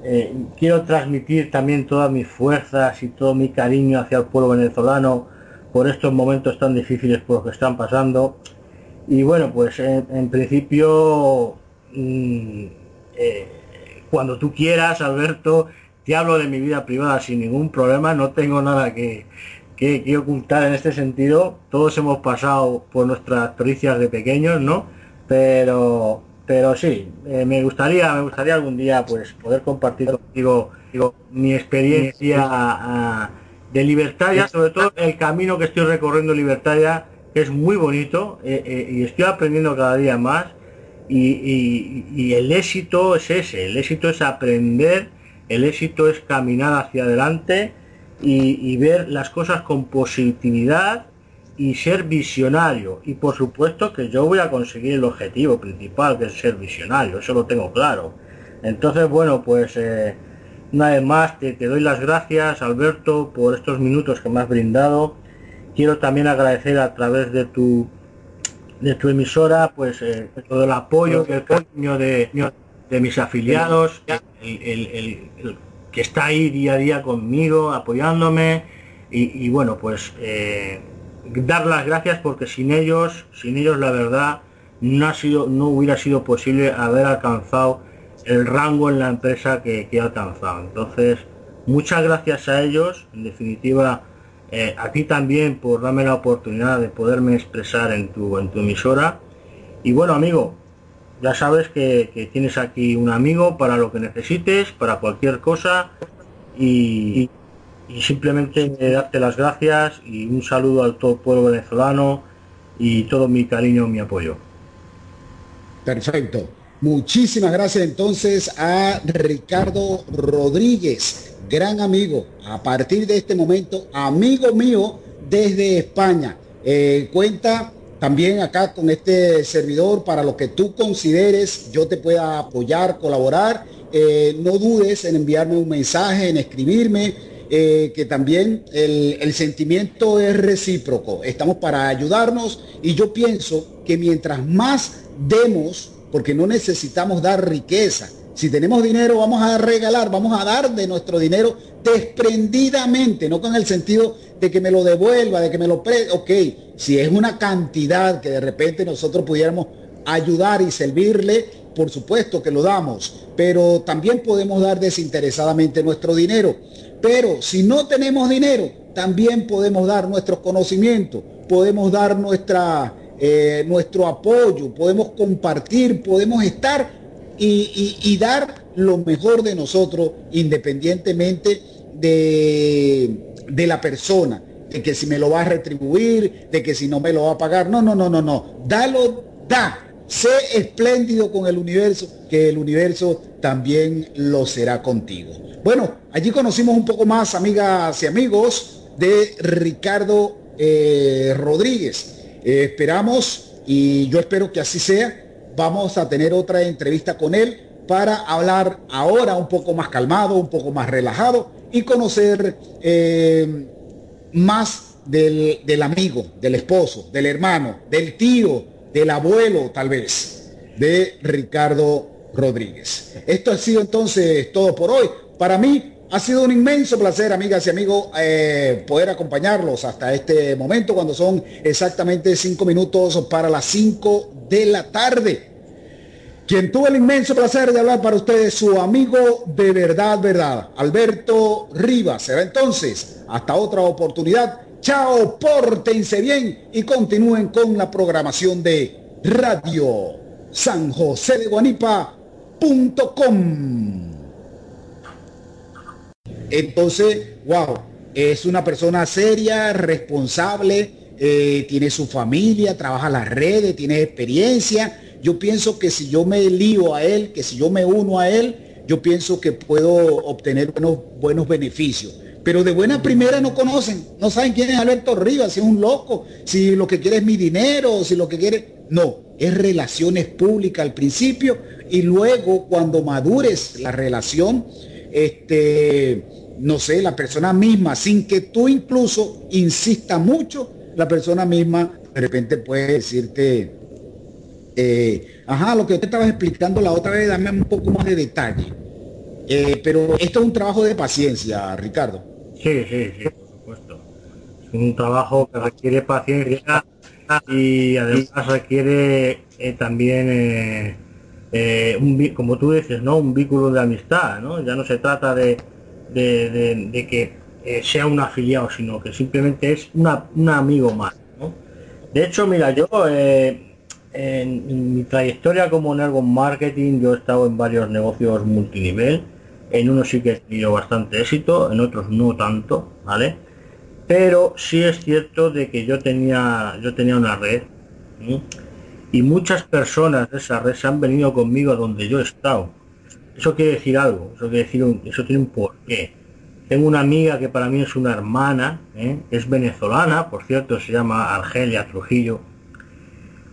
eh, quiero transmitir también todas mis fuerzas y todo mi cariño hacia el pueblo venezolano por estos momentos tan difíciles por los que están pasando. Y bueno, pues en, principio, mm, eh, cuando tú quieras, Alberto, te hablo de mi vida privada sin ningún problema, no tengo nada que, que, ocultar en este sentido. Todos hemos pasado por nuestras pericias de pequeños, ¿no? Pero, pero sí, eh, me gustaría, me gustaría algún día pues poder compartir contigo digo, mi experiencia de Libertaria, sobre todo el camino que estoy recorriendo Libertaria, que es muy bonito eh, eh, y estoy aprendiendo cada día más. Y, el éxito es ese, el éxito es aprender, el éxito es caminar hacia adelante y, ver las cosas con positividad y ser visionario. Y por supuesto que yo voy a conseguir el objetivo principal, que es ser visionario, eso lo tengo claro. Entonces, bueno, pues eh, una vez más te, doy las gracias, Alberto, por estos minutos que me has brindado. Quiero también agradecer a través de tu de tu emisora, pues eh, todo el apoyo, el cariño de, de mis afiliados, el, que está ahí día a día conmigo, apoyándome y, bueno, pues eh, dar las gracias porque sin ellos, sin ellos la verdad no ha sido, no hubiera sido posible haber alcanzado el rango en la empresa que, que ha alcanzado. Entonces, muchas gracias a ellos, en definitiva, eh, a ti también por darme la oportunidad de poderme expresar en tu, en tu emisora. Y bueno, amigo, ya sabes que, tienes aquí un amigo para lo que necesites, para cualquier cosa. Y, y simplemente darte las gracias y un saludo al todo pueblo venezolano y todo mi cariño, mi apoyo. Perfecto. Muchísimas gracias entonces a Ricardo Rodríguez, gran amigo, a partir de este momento, amigo mío desde España. Eh, cuenta también acá con este servidor para lo que tú consideres, yo te pueda apoyar, colaborar. Eh, no dudes en enviarme un mensaje, en escribirme, eh, que también el, el, sentimiento es recíproco. Estamos para ayudarnos y yo pienso que mientras más demos, porque no necesitamos dar riqueza. Si tenemos dinero, vamos a regalar, vamos a dar de nuestro dinero desprendidamente, no con el sentido de que me lo devuelva, de que me lo pre... Ok, si es una cantidad que de repente nosotros pudiéramos ayudar y servirle, por supuesto que lo damos, pero también podemos dar desinteresadamente nuestro dinero. Pero si no tenemos dinero, también podemos dar nuestros conocimientos, podemos dar nuestra eh, nuestro apoyo, podemos compartir, podemos estar y, dar lo mejor de nosotros independientemente de, de la persona, de que si me lo va a retribuir, de que si no me lo va a pagar. No, no, no, no, no. Dalo, da. Sé espléndido con el universo, que el universo también lo será contigo. Bueno, allí conocimos un poco más, amigas y amigos, de Ricardo eh, Rodríguez. Eh, esperamos y yo espero que así sea. Vamos a tener otra entrevista con él para hablar ahora un poco más calmado, un poco más relajado y conocer eh, más del, del amigo, del esposo, del hermano, del tío, del abuelo tal vez, de Ricardo Rodríguez. Esto ha sido entonces todo por hoy. Para mí ha sido un inmenso placer, amigas y amigos, eh, poder acompañarlos hasta este momento cuando son exactamente cinco minutos para las cinco de la tarde. Quien tuvo el inmenso placer de hablar para ustedes, su amigo de verdad, verdad, Alberto Rivas. Será entonces, hasta otra oportunidad. Chao, pórtense bien y continúen con la programación de Radio San José de Guanipa.com. Entonces, wow, es una persona seria, responsable, eh, tiene su familia, trabaja las redes, tiene experiencia. Yo pienso que si yo me lío a él, que si yo me uno a él, yo pienso que puedo obtener buenos, buenos beneficios. Pero de buena primera no conocen, no saben quién es Alberto Rivas, si es un loco, si lo que quiere es mi dinero, si lo que quiere... No, es relaciones públicas al principio y luego cuando madures la relación, este, no sé, la persona misma, sin que tú incluso insista mucho, la persona misma de repente puede decirte, eh, ajá, lo que te estabas explicando la otra vez, dame un poco más de detalle. Eh, pero esto es un trabajo de paciencia, Ricardo. Sí, sí, sí, por supuesto. Es un trabajo que requiere paciencia y además requiere eh, también eh, un, como tú dices, ¿no? Un vínculo de amistad, ¿no? Ya no se trata de, de, que eh, sea un afiliado, sino que simplemente es una, un amigo más, De hecho, mira, yo eh, en, mi trayectoria como network marketing, yo he estado en varios negocios multinivel, en unos sí que he tenido bastante éxito, en otros no tanto, ¿vale? Pero sí es cierto de que yo tenía, yo tenía una red, y muchas personas de esa red se han venido conmigo a donde yo he estado. Eso quiere decir algo, eso quiere decir un, eso tiene un porqué. Tengo una amiga que para mí es una hermana, ¿eh? es venezolana, por cierto, se llama Argelia Trujillo.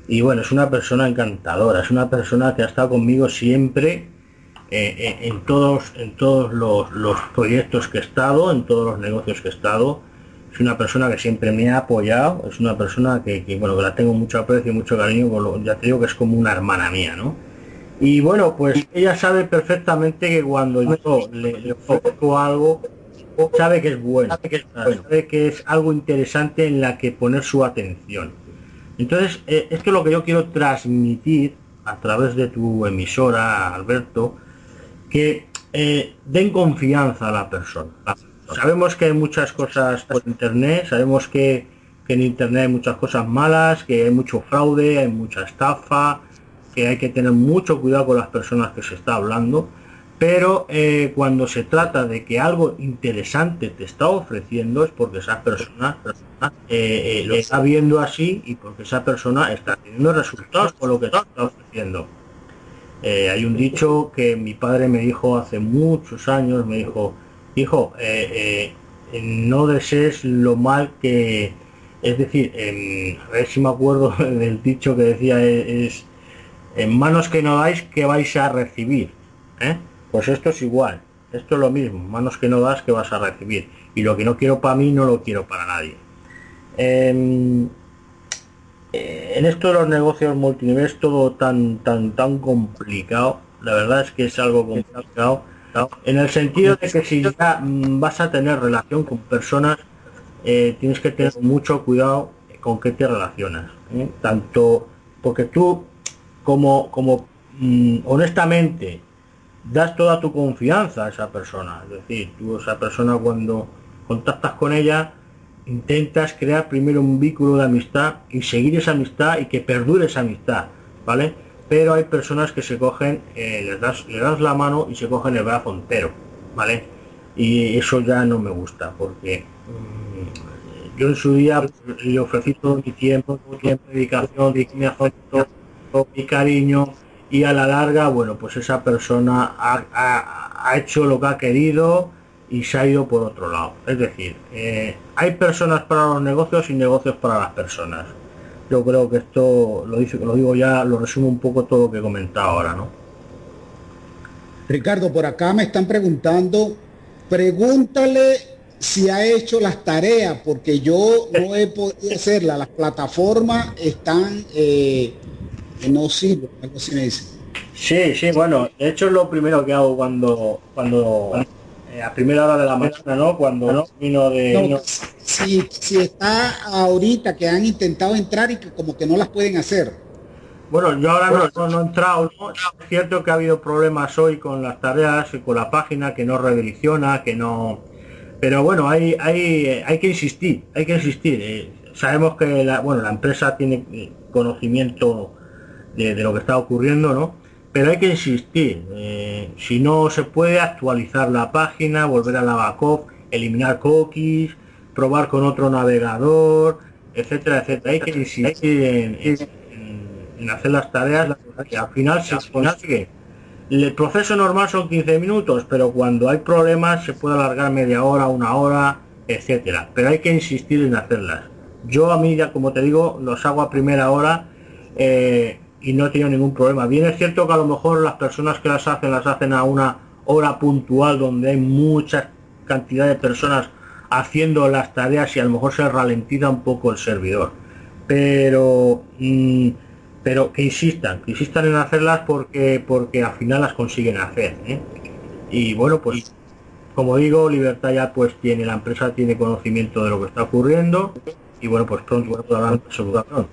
Y bueno, es una persona encantadora, es una persona que ha estado conmigo siempre eh, eh, en todos, en todos los, los proyectos que he estado, en todos los negocios que he estado es una persona que siempre me ha apoyado, es una persona que, bueno, que la tengo mucho aprecio y mucho cariño, ya te digo que es como una hermana mía, ¿no? Y bueno, pues ella sabe perfectamente que cuando yo le, le ofrezco algo, sabe que es bueno, sabe que es, sabe que es algo interesante en la que poner su atención. Entonces, eh, esto es lo que yo quiero transmitir a través de tu emisora, Alberto, que eh, den confianza a la persona. Sabemos que hay muchas cosas por internet, sabemos que, en internet hay muchas cosas malas, que hay mucho fraude, hay mucha estafa, que hay que tener mucho cuidado con las personas que se está hablando, pero eh, cuando se trata de que algo interesante te está ofreciendo es porque esa persona, eh, eh, lo está viendo así y porque esa persona está teniendo resultados con lo que te está ofreciendo. hay un dicho que mi padre me dijo hace muchos años, me dijo, hijo, eh, eh, no desees lo mal que... Es decir, a ver si me acuerdo del dicho que decía, es, en manos que no dais que vais a recibir. ¿eh? Pues esto es igual, esto es lo mismo, manos que no das que vas a recibir. Y lo que no quiero para mí no lo quiero para nadie. en esto de los negocios multinivel es todo tan tan tan complicado. La verdad es que es algo complicado en el sentido de que si ya mm, vas a tener relación con personas, eh, tienes que tener mucho cuidado con qué te relacionas. ¿eh? Tanto porque tú, como, mm, honestamente, das toda tu confianza a esa persona. Es decir, tú esa persona cuando contactas con ella, intentas crear primero un vínculo de amistad y seguir esa amistad y que perdure esa amistad, ¿vale? Pero hay personas que se cogen, eh, les, das, le das la mano y se cogen el brazo entero, ¿vale? Y eso ya no me gusta, porque mm, yo en su día le ofrecí todo mi tiempo, todo mi dedicación, mi afecto, mi cariño, y a la larga, bueno, pues esa persona ha, hecho lo que ha querido y se ha ido por otro lado. Es decir, eh, hay personas para los negocios y negocios para las personas yo creo que esto lo dice lo digo ya lo resumo un poco todo lo que he comentado ahora no Ricardo por acá me están preguntando Pregúntale si ha hecho las tareas, porque yo no he podido hacerlas. Las plataformas están, eh, no sirven, algo así me dice. Sí, sí, bueno, de hecho es lo primero que hago cuando, cuando a primera hora de la mañana, ¿no? Cuando no vino de... Si, si está ahorita que han intentado entrar y que como que no las pueden hacer. Bueno, yo ahora no, no, he entrado. Es cierto que ha habido problemas hoy con las tareas y con la página que no rediriciona, que no... Pero bueno, hay, hay, hay que insistir, hay que insistir. Eh, sabemos que la, bueno, la empresa tiene eh, conocimiento de, lo que está ocurriendo, ¿no? Pero hay que insistir. Eh, si no se puede actualizar la página, volver a la backup, eliminar cookies, probar con otro navegador, etcétera, etcétera. Hay que insistir en hacer las tareas que al final se consigue. El proceso normal son 15 minutos, pero cuando hay problemas se puede alargar media hora, una hora, etcétera. Pero hay que insistir en hacerlas. Yo a mí ya, como te digo, los hago a primera hora eh, y no he tenido ningún problema. Bien es cierto que a lo mejor las personas que las hacen las hacen a una hora puntual donde hay mucha cantidad de personas haciendo las tareas y a lo mejor se ralentiza un poco el servidor. Pero mm, pero que insistan, que insistan en hacerlas porque, porque al final las consiguen hacer. ¿eh? Y bueno, pues como digo, Libertad ya pues tiene, la empresa tiene conocimiento de lo que está ocurriendo y bueno, pues pronto podrán solución.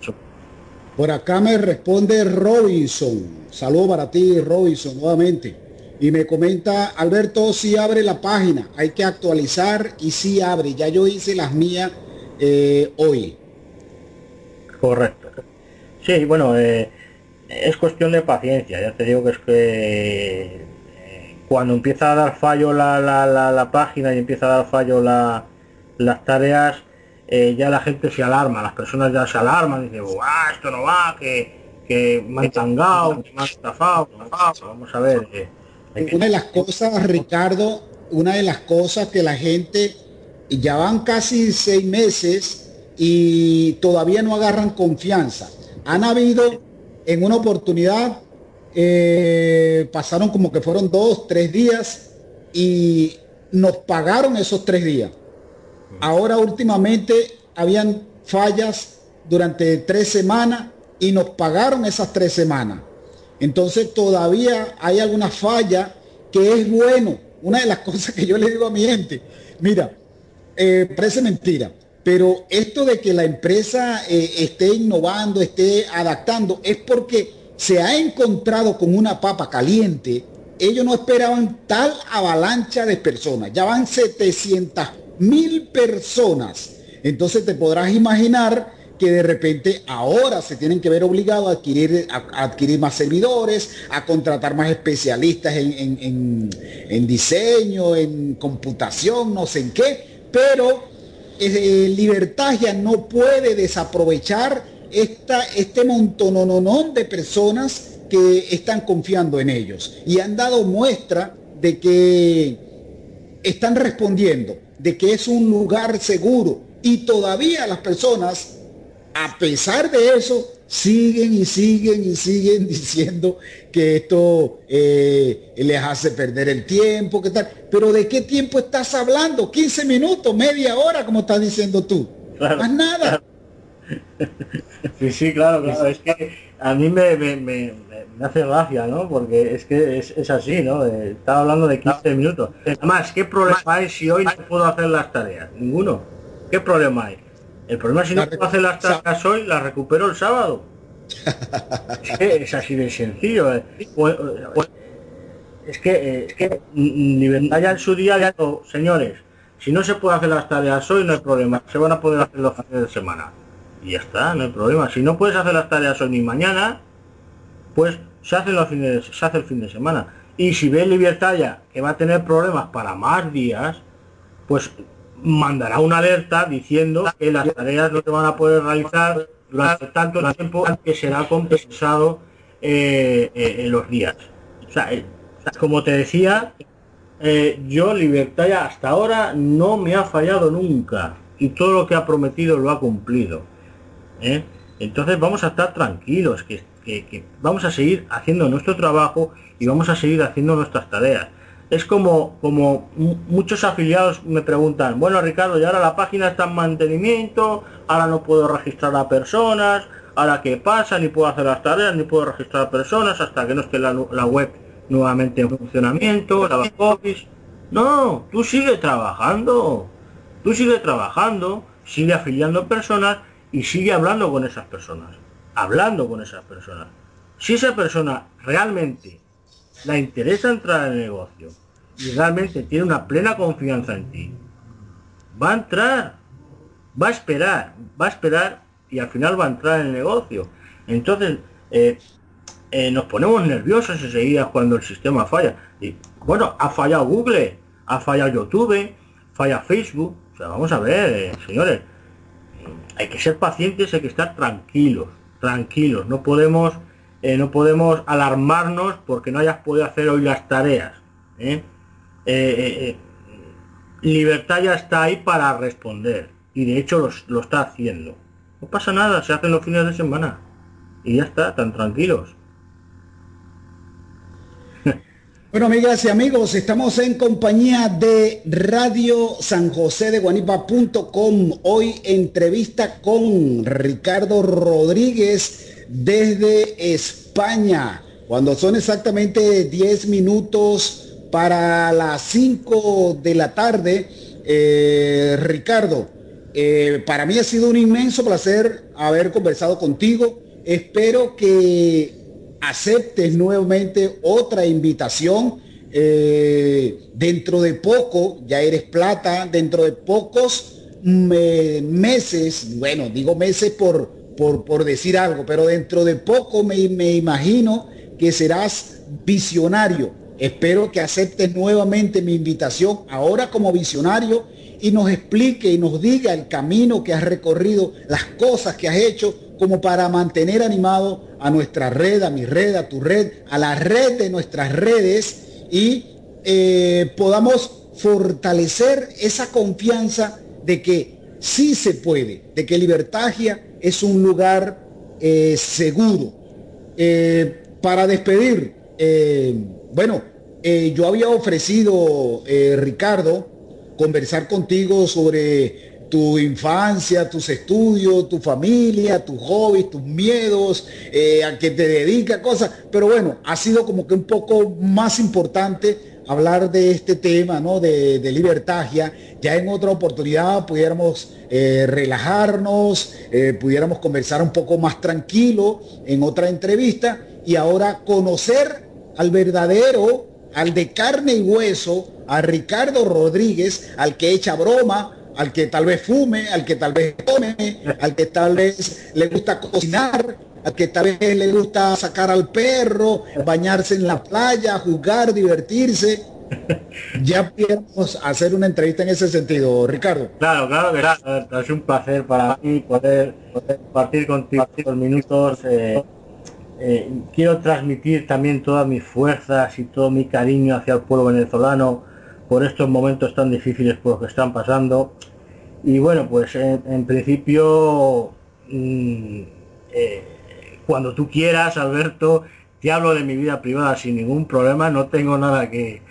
Por acá me responde Robinson. Saludo para ti, Robinson, nuevamente. Y me comenta, Alberto, si abre la página, hay que actualizar y si abre. Ya yo hice las mías eh, hoy. Correcto. Sí, bueno, eh, es cuestión de paciencia. Ya te digo que es que eh, cuando empieza a dar fallo la, la, la, página y empieza a dar fallo la, las tareas, eh, ya la gente se alarma, las personas ya se alarman, dicen, ¡guau, esto no va, que, que me han tangado, que me han estafado, vamos a ver. Una de las cosas, Ricardo, una de las cosas que la gente, ya van casi seis meses y todavía no agarran confianza han habido en una oportunidad, eh, pasaron como que fueron dos, tres días y nos pagaron esos tres días. Ahora últimamente habían fallas durante tres semanas y nos pagaron esas tres semanas. Entonces todavía hay alguna falla que es bueno. Una de las cosas que yo le digo a mi gente, mira, eh, parece mentira, pero esto de que la empresa eh, esté innovando, esté adaptando, es porque se ha encontrado con una papa caliente. Ellos no esperaban tal avalancha de personas. Ya van 700 mil personas. Entonces te podrás imaginar que de repente ahora se tienen que ver obligados a adquirir, a, adquirir más servidores, a contratar más especialistas en, en diseño, en computación, no sé en qué, pero eh, Libertad ya no puede desaprovechar esta, este montononón de personas que están confiando en ellos. Y han dado muestra de que están respondiendo, de que es un lugar seguro y todavía las personas, a pesar de eso, siguen y siguen y siguen diciendo que esto eh, les hace perder el tiempo, que tal. Pero ¿de qué tiempo estás hablando? 15 minutos, media hora, como estás diciendo tú. Más nada. Sí, sí, claro, claro. Es que a mí me, me, me, hace gracia, ¿no? Porque es que es, así, ¿no? Eh, estaba hablando de 15 minutos. Además, ¿qué problema hay si hoy no puedo hacer las tareas? Ninguno. ¿Qué problema hay? El problema es si no puedo hacer las tareas hoy, las recupero el sábado. es, así de sencillo. Eh. Es que, eh, es que Libertad ya en su día ya señores, si no se puede hacer las tareas hoy no hay problema, se van a poder hacer los fines de semana. Y ya está, no hay problema. Si no puedes hacer las tareas hoy ni mañana, pues se hace, los fines, se hace el fin de semana. Y si ve Libertad ya que va a tener problemas para más días, pues mandará una alerta diciendo que las tareas no se van a poder realizar durante tanto tiempo que será compensado eh, eh, los días. O sea, eh, como te decía, yo Libertad hasta ahora no me ha fallado nunca y todo lo que ha prometido lo ha cumplido. Entonces vamos a estar tranquilos, que, vamos a seguir haciendo nuestro trabajo y vamos a seguir haciendo nuestras tareas. es como, como muchos afiliados me preguntan, bueno Ricardo, y ahora la página está en mantenimiento, ahora no puedo registrar a personas, ahora qué pasa, ni puedo hacer las tareas, ni puedo registrar personas hasta que no esté la, web nuevamente en funcionamiento, la office. No, tú sigue trabajando, tú sigue trabajando, sigue afiliando personas y sigue hablando con esas personas, hablando con esas personas. Si esa persona realmente la interesa entrar en negocio y realmente tiene una plena confianza en ti, va a entrar, va a esperar, va a esperar y al final va a entrar en el negocio. Entonces, eh, eh, nos ponemos nerviosos enseguida cuando el sistema falla. Y bueno, ha fallado Google, ha fallado YouTube, falla Facebook. O sea, vamos a ver, eh, señores, hay que ser pacientes, hay que estar tranquilos, tranquilos. No podemos, no podemos alarmarnos porque no hayas podido hacer hoy las tareas. libertad ya está ahí para responder y de hecho lo está haciendo. No pasa nada, se hacen los fines de semana. Y ya está, tan tranquilos. Bueno, amigas y amigos, estamos en compañía de Radio San José de Guanipa.com. Hoy entrevista con Ricardo Rodríguez desde España. Cuando son exactamente 10 minutos para las 5 de la tarde, eh, Ricardo, eh, para mí ha sido un inmenso placer haber conversado contigo. Espero que aceptes nuevamente otra invitación. Eh, dentro de poco, ya eres plata, dentro de pocos meses, bueno, digo meses por, por, decir algo, pero dentro de poco me, me imagino que serás visionario. Espero que aceptes nuevamente mi invitación ahora como visionario y nos explique y nos diga el camino que has recorrido, las cosas que has hecho, como para mantener animado a nuestra red, a mi red, a tu red, a la red de nuestras redes y eh, podamos fortalecer esa confianza de que sí se puede, de que Libertagia es un lugar eh, seguro. Eh, para despedir, bueno, yo había ofrecido, Ricardo, conversar contigo sobre tu infancia, tus estudios, tu familia, tus hobbies, tus miedos, eh, a que te dedica cosas. Pero bueno, ha sido como que un poco más importante hablar de este tema, ¿no? De, de libertagia. Ya en otra oportunidad pudiéramos eh, relajarnos, eh, pudiéramos conversar un poco más tranquilo en otra entrevista y ahora conocer al verdadero al de carne y hueso, a Ricardo Rodríguez, al que echa broma, al que tal vez fume, al que tal vez tome, al que tal vez le gusta cocinar, al que tal vez le gusta sacar al perro, bañarse en la playa, jugar, divertirse. Ya podemos hacer una entrevista en ese sentido, Ricardo. Claro, claro que es un placer para mí poder, compartir contigo los minutos. Eh, eh, quiero transmitir también todas mis fuerzas y todo mi cariño hacia el pueblo venezolano por estos momentos tan difíciles por los que están pasando. Y bueno, pues en, principio, mm, eh, cuando tú quieras, Alberto, te hablo de mi vida privada sin ningún problema, no tengo nada que,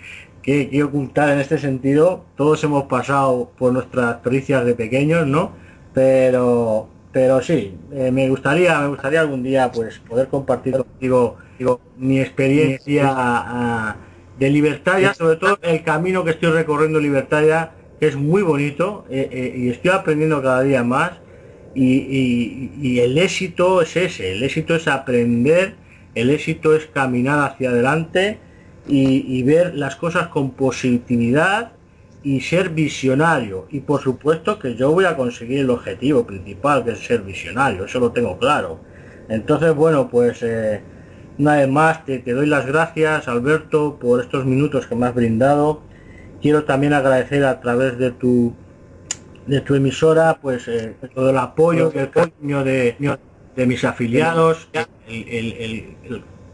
que, ocultar en este sentido. Todos hemos pasado por nuestras pericias de pequeños, ¿no? Pero pero sí, eh, me gustaría, me gustaría algún día pues poder compartir contigo digo, mi experiencia de libertaria, sobre todo el camino que estoy recorriendo libertaria, que es muy bonito eh, eh, y estoy aprendiendo cada día más. Y, el éxito es ese, el éxito es aprender, el éxito es caminar hacia adelante y ver las cosas con positividad y ser visionario. Y por supuesto que yo voy a conseguir el objetivo principal, que es ser visionario, eso lo tengo claro. Entonces, bueno, pues eh, una vez más te, doy las gracias, Alberto, por estos minutos que me has brindado. Quiero también agradecer a través de tu de tu emisora, pues eh, todo el apoyo, el cariño de, de mis afiliados, el,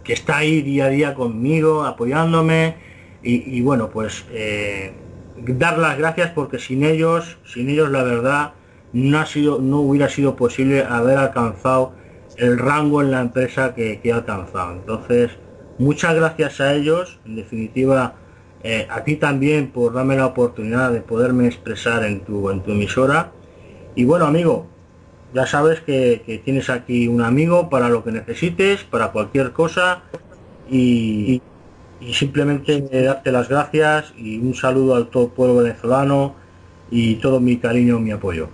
que está ahí día a día conmigo, apoyándome. Y, bueno, pues eh, dar las gracias porque sin ellos, sin ellos la verdad, no, ha sido, no hubiera sido posible haber alcanzado el rango en la empresa que, he alcanzado. Entonces, muchas gracias a ellos, en definitiva, eh, a ti también por darme la oportunidad de poderme expresar en tu, en tu emisora. Y bueno, amigo, ya sabes que, tienes aquí un amigo para lo que necesites, para cualquier cosa. Y, simplemente darte las gracias y un saludo al todo pueblo venezolano y todo mi cariño, mi apoyo.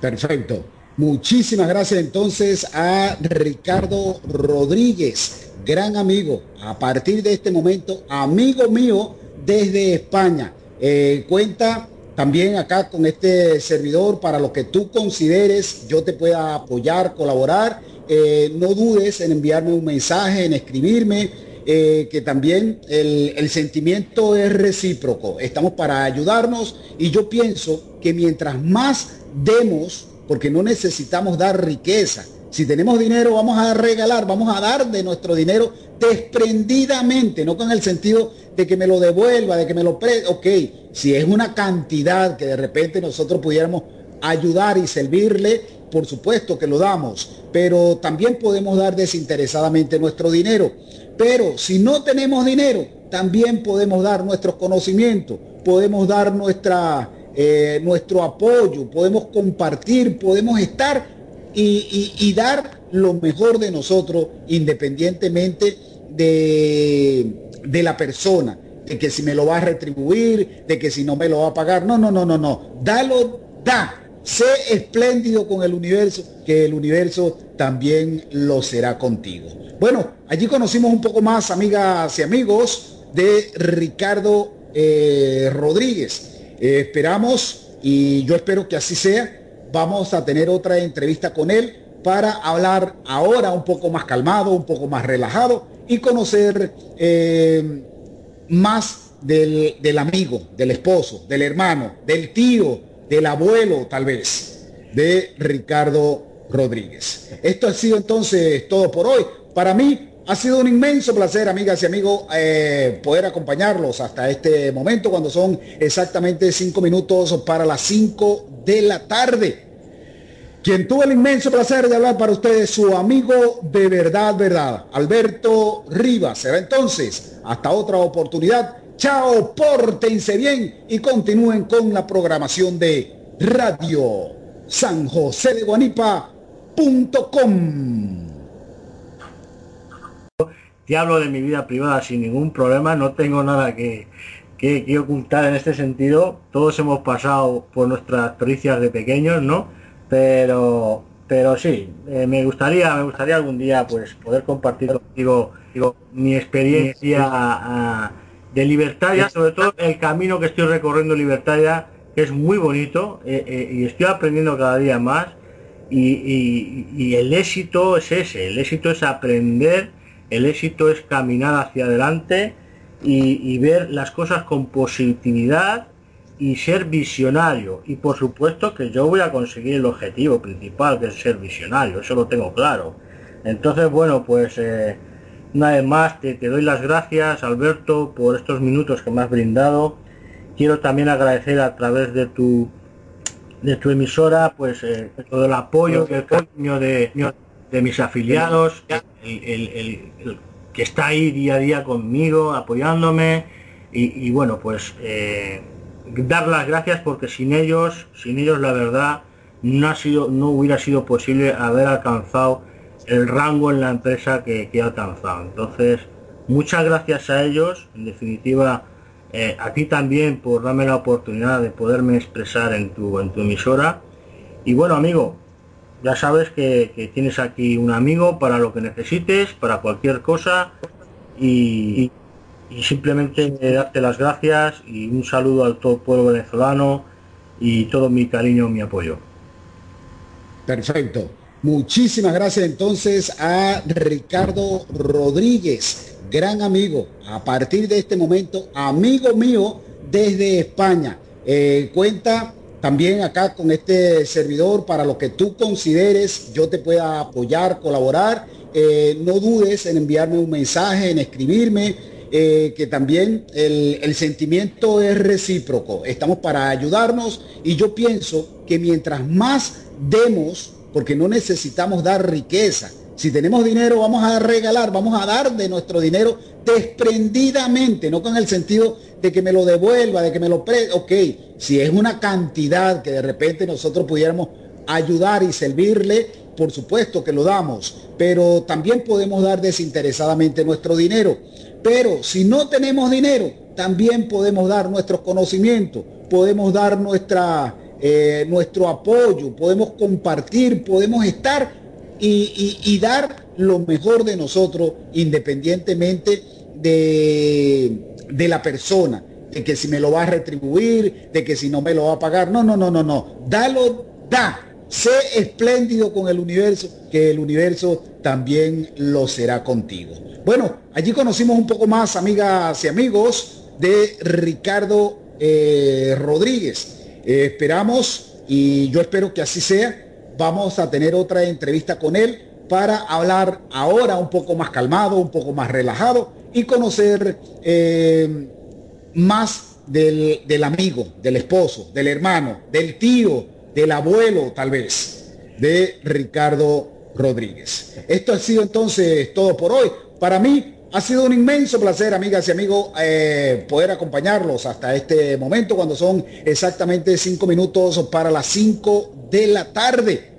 Perfecto. Muchísimas gracias entonces a Ricardo Rodríguez, gran amigo, a partir de este momento, amigo mío desde España. Eh, cuenta también acá con este servidor para lo que tú consideres, yo te pueda apoyar, colaborar. Eh, no dudes en enviarme un mensaje, en escribirme, eh, que también el, el, sentimiento es recíproco. Estamos para ayudarnos y yo pienso que mientras más demos, porque no necesitamos dar riqueza, si tenemos dinero, vamos a regalar, vamos a dar de nuestro dinero desprendidamente, no con el sentido de que me lo devuelva, de que me lo pre... Ok, si es una cantidad que de repente nosotros pudiéramos ayudar y servirle, por supuesto que lo damos, pero también podemos dar desinteresadamente nuestro dinero. Pero si no tenemos dinero, también podemos dar nuestros conocimientos, podemos dar nuestra, eh, nuestro apoyo, podemos compartir, podemos estar y, dar lo mejor de nosotros independientemente de, de la persona, de que si me lo va a retribuir, de que si no me lo va a pagar. No, no, no, no, no. Dalo, da. Sé espléndido con el universo, que el universo también lo será contigo. Bueno, allí conocimos un poco más, amigas y amigos, de Ricardo eh, Rodríguez. Eh, esperamos, y yo espero que así sea, vamos a tener otra entrevista con él para hablar ahora un poco más calmado, un poco más relajado y conocer eh, más del, del, amigo, del esposo, del hermano, del tío, del abuelo tal vez, de Ricardo Rodríguez. Esto ha sido entonces todo por hoy. Para mí ha sido un inmenso placer, amigas y amigos, eh, poder acompañarlos hasta este momento cuando son exactamente cinco minutos para las cinco de la tarde. Quien tuvo el inmenso placer de hablar para ustedes, su amigo de verdad, verdad, Alberto Rivas. Será entonces, hasta otra oportunidad. Chao, pórtense bien y continúen con la programación de Radio San José de Guanipa.com te hablo de mi vida privada sin ningún problema, no tengo nada que, que, ocultar en este sentido. Todos hemos pasado por nuestras pericias de pequeños, ¿no? Pero, pero sí, eh, me gustaría, me gustaría algún día pues poder compartir contigo digo, mi experiencia de libertaria, sobre todo el camino que estoy recorriendo libertaria, que es muy bonito eh, eh, y estoy aprendiendo cada día más. y el éxito es ese, el éxito es aprender el éxito es caminar hacia adelante y, ver las cosas con positividad y ser visionario. Y por supuesto que yo voy a conseguir el objetivo principal, que es ser visionario, eso lo tengo claro. Entonces, bueno, pues eh, una vez más te, doy las gracias, Alberto, por estos minutos que me has brindado. Quiero también agradecer a través de tu de tu emisora, pues eh, todo el apoyo, el cariño de, de mis afiliados, el, que está ahí día a día conmigo, apoyándome y, bueno, pues eh, dar las gracias porque sin ellos, sin ellos la verdad no ha sido, no hubiera sido posible haber alcanzado el rango en la empresa que, he alcanzado. Entonces, muchas gracias a ellos, en definitiva, eh, a ti también por darme la oportunidad de poderme expresar en tu, en tu emisora. Y bueno, amigo, ya sabes que, tienes aquí un amigo para lo que necesites, para cualquier cosa y, simplemente darte las gracias y un saludo al todo pueblo venezolano y todo mi cariño, mi apoyo. Perfecto. Muchísimas gracias entonces a Ricardo Rodríguez, gran amigo, a partir de este momento, amigo mío desde España. Eh, cuenta también acá con este servidor para lo que tú consideres, yo te pueda apoyar, colaborar. Eh, no dudes en enviarme un mensaje, en escribirme, eh, que también el, el, sentimiento es recíproco. Estamos para ayudarnos y yo pienso que mientras más demos, porque no necesitamos dar riqueza, Si tenemos dinero, vamos a regalar, vamos a dar de nuestro dinero desprendidamente, no con el sentido de que me lo devuelva, de que me lo pre... Ok, si es una cantidad que de repente nosotros pudiéramos ayudar y servirle, por supuesto que lo damos, pero también podemos dar desinteresadamente nuestro dinero. Pero si no tenemos dinero, también podemos dar nuestros conocimientos, podemos dar nuestra, eh, nuestro apoyo, podemos compartir, podemos estar y, dar lo mejor de nosotros independientemente de, de la persona, de que si me lo va a retribuir, de que si no me lo va a pagar. No, no, no, no, no. Dalo, da. Sé espléndido con el universo, que el universo también lo será contigo. Bueno, allí conocimos un poco más, amigas y amigos, de Ricardo eh, Rodríguez. Eh, esperamos, y yo espero que así sea, vamos a tener otra entrevista con él para hablar ahora un poco más calmado, un poco más relajado y conocer eh, más del, del amigo, del esposo, del hermano, del tío, del abuelo tal vez, de Ricardo Rodríguez. Esto ha sido entonces todo por hoy. Para mí ha sido un inmenso placer, amigas y amigos, eh, poder acompañarlos hasta este momento, cuando son exactamente cinco minutos para las cinco de la tarde.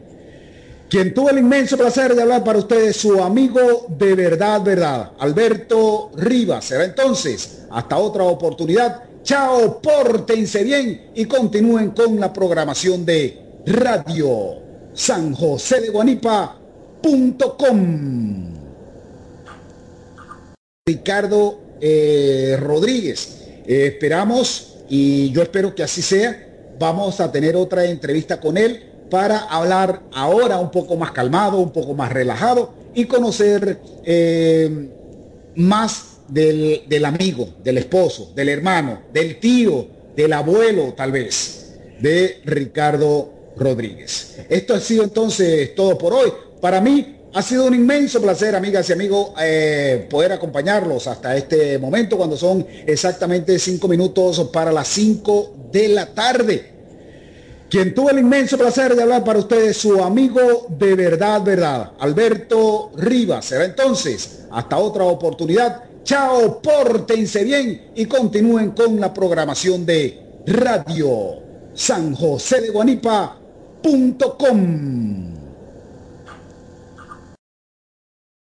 Quien tuvo el inmenso placer de hablar para ustedes, su amigo de verdad, verdad, Alberto Rivas. Será entonces, hasta otra oportunidad Chao, pórtense bien y continúen con la programación de Radio San José de Guanipa.com. Ricardo eh, Rodríguez, eh, esperamos y yo espero que así sea. Vamos a tener otra entrevista con él para hablar ahora un poco más calmado, un poco más relajado y conocer eh, más del, amigo, del esposo, del hermano, del tío, del abuelo tal vez, de Ricardo Rodríguez. Esto ha sido entonces todo por hoy. Para mí ha sido un inmenso placer, amigas y amigos, eh, poder acompañarlos hasta este momento, cuando son exactamente cinco minutos para las cinco de la tarde. Quien tuvo el inmenso placer de hablar para ustedes, su amigo de verdad, verdad, Alberto Rivas. Será entonces, hasta otra oportunidad Chao, pórtense bien y continúen con la programación de Radio San José de Guanipa.com.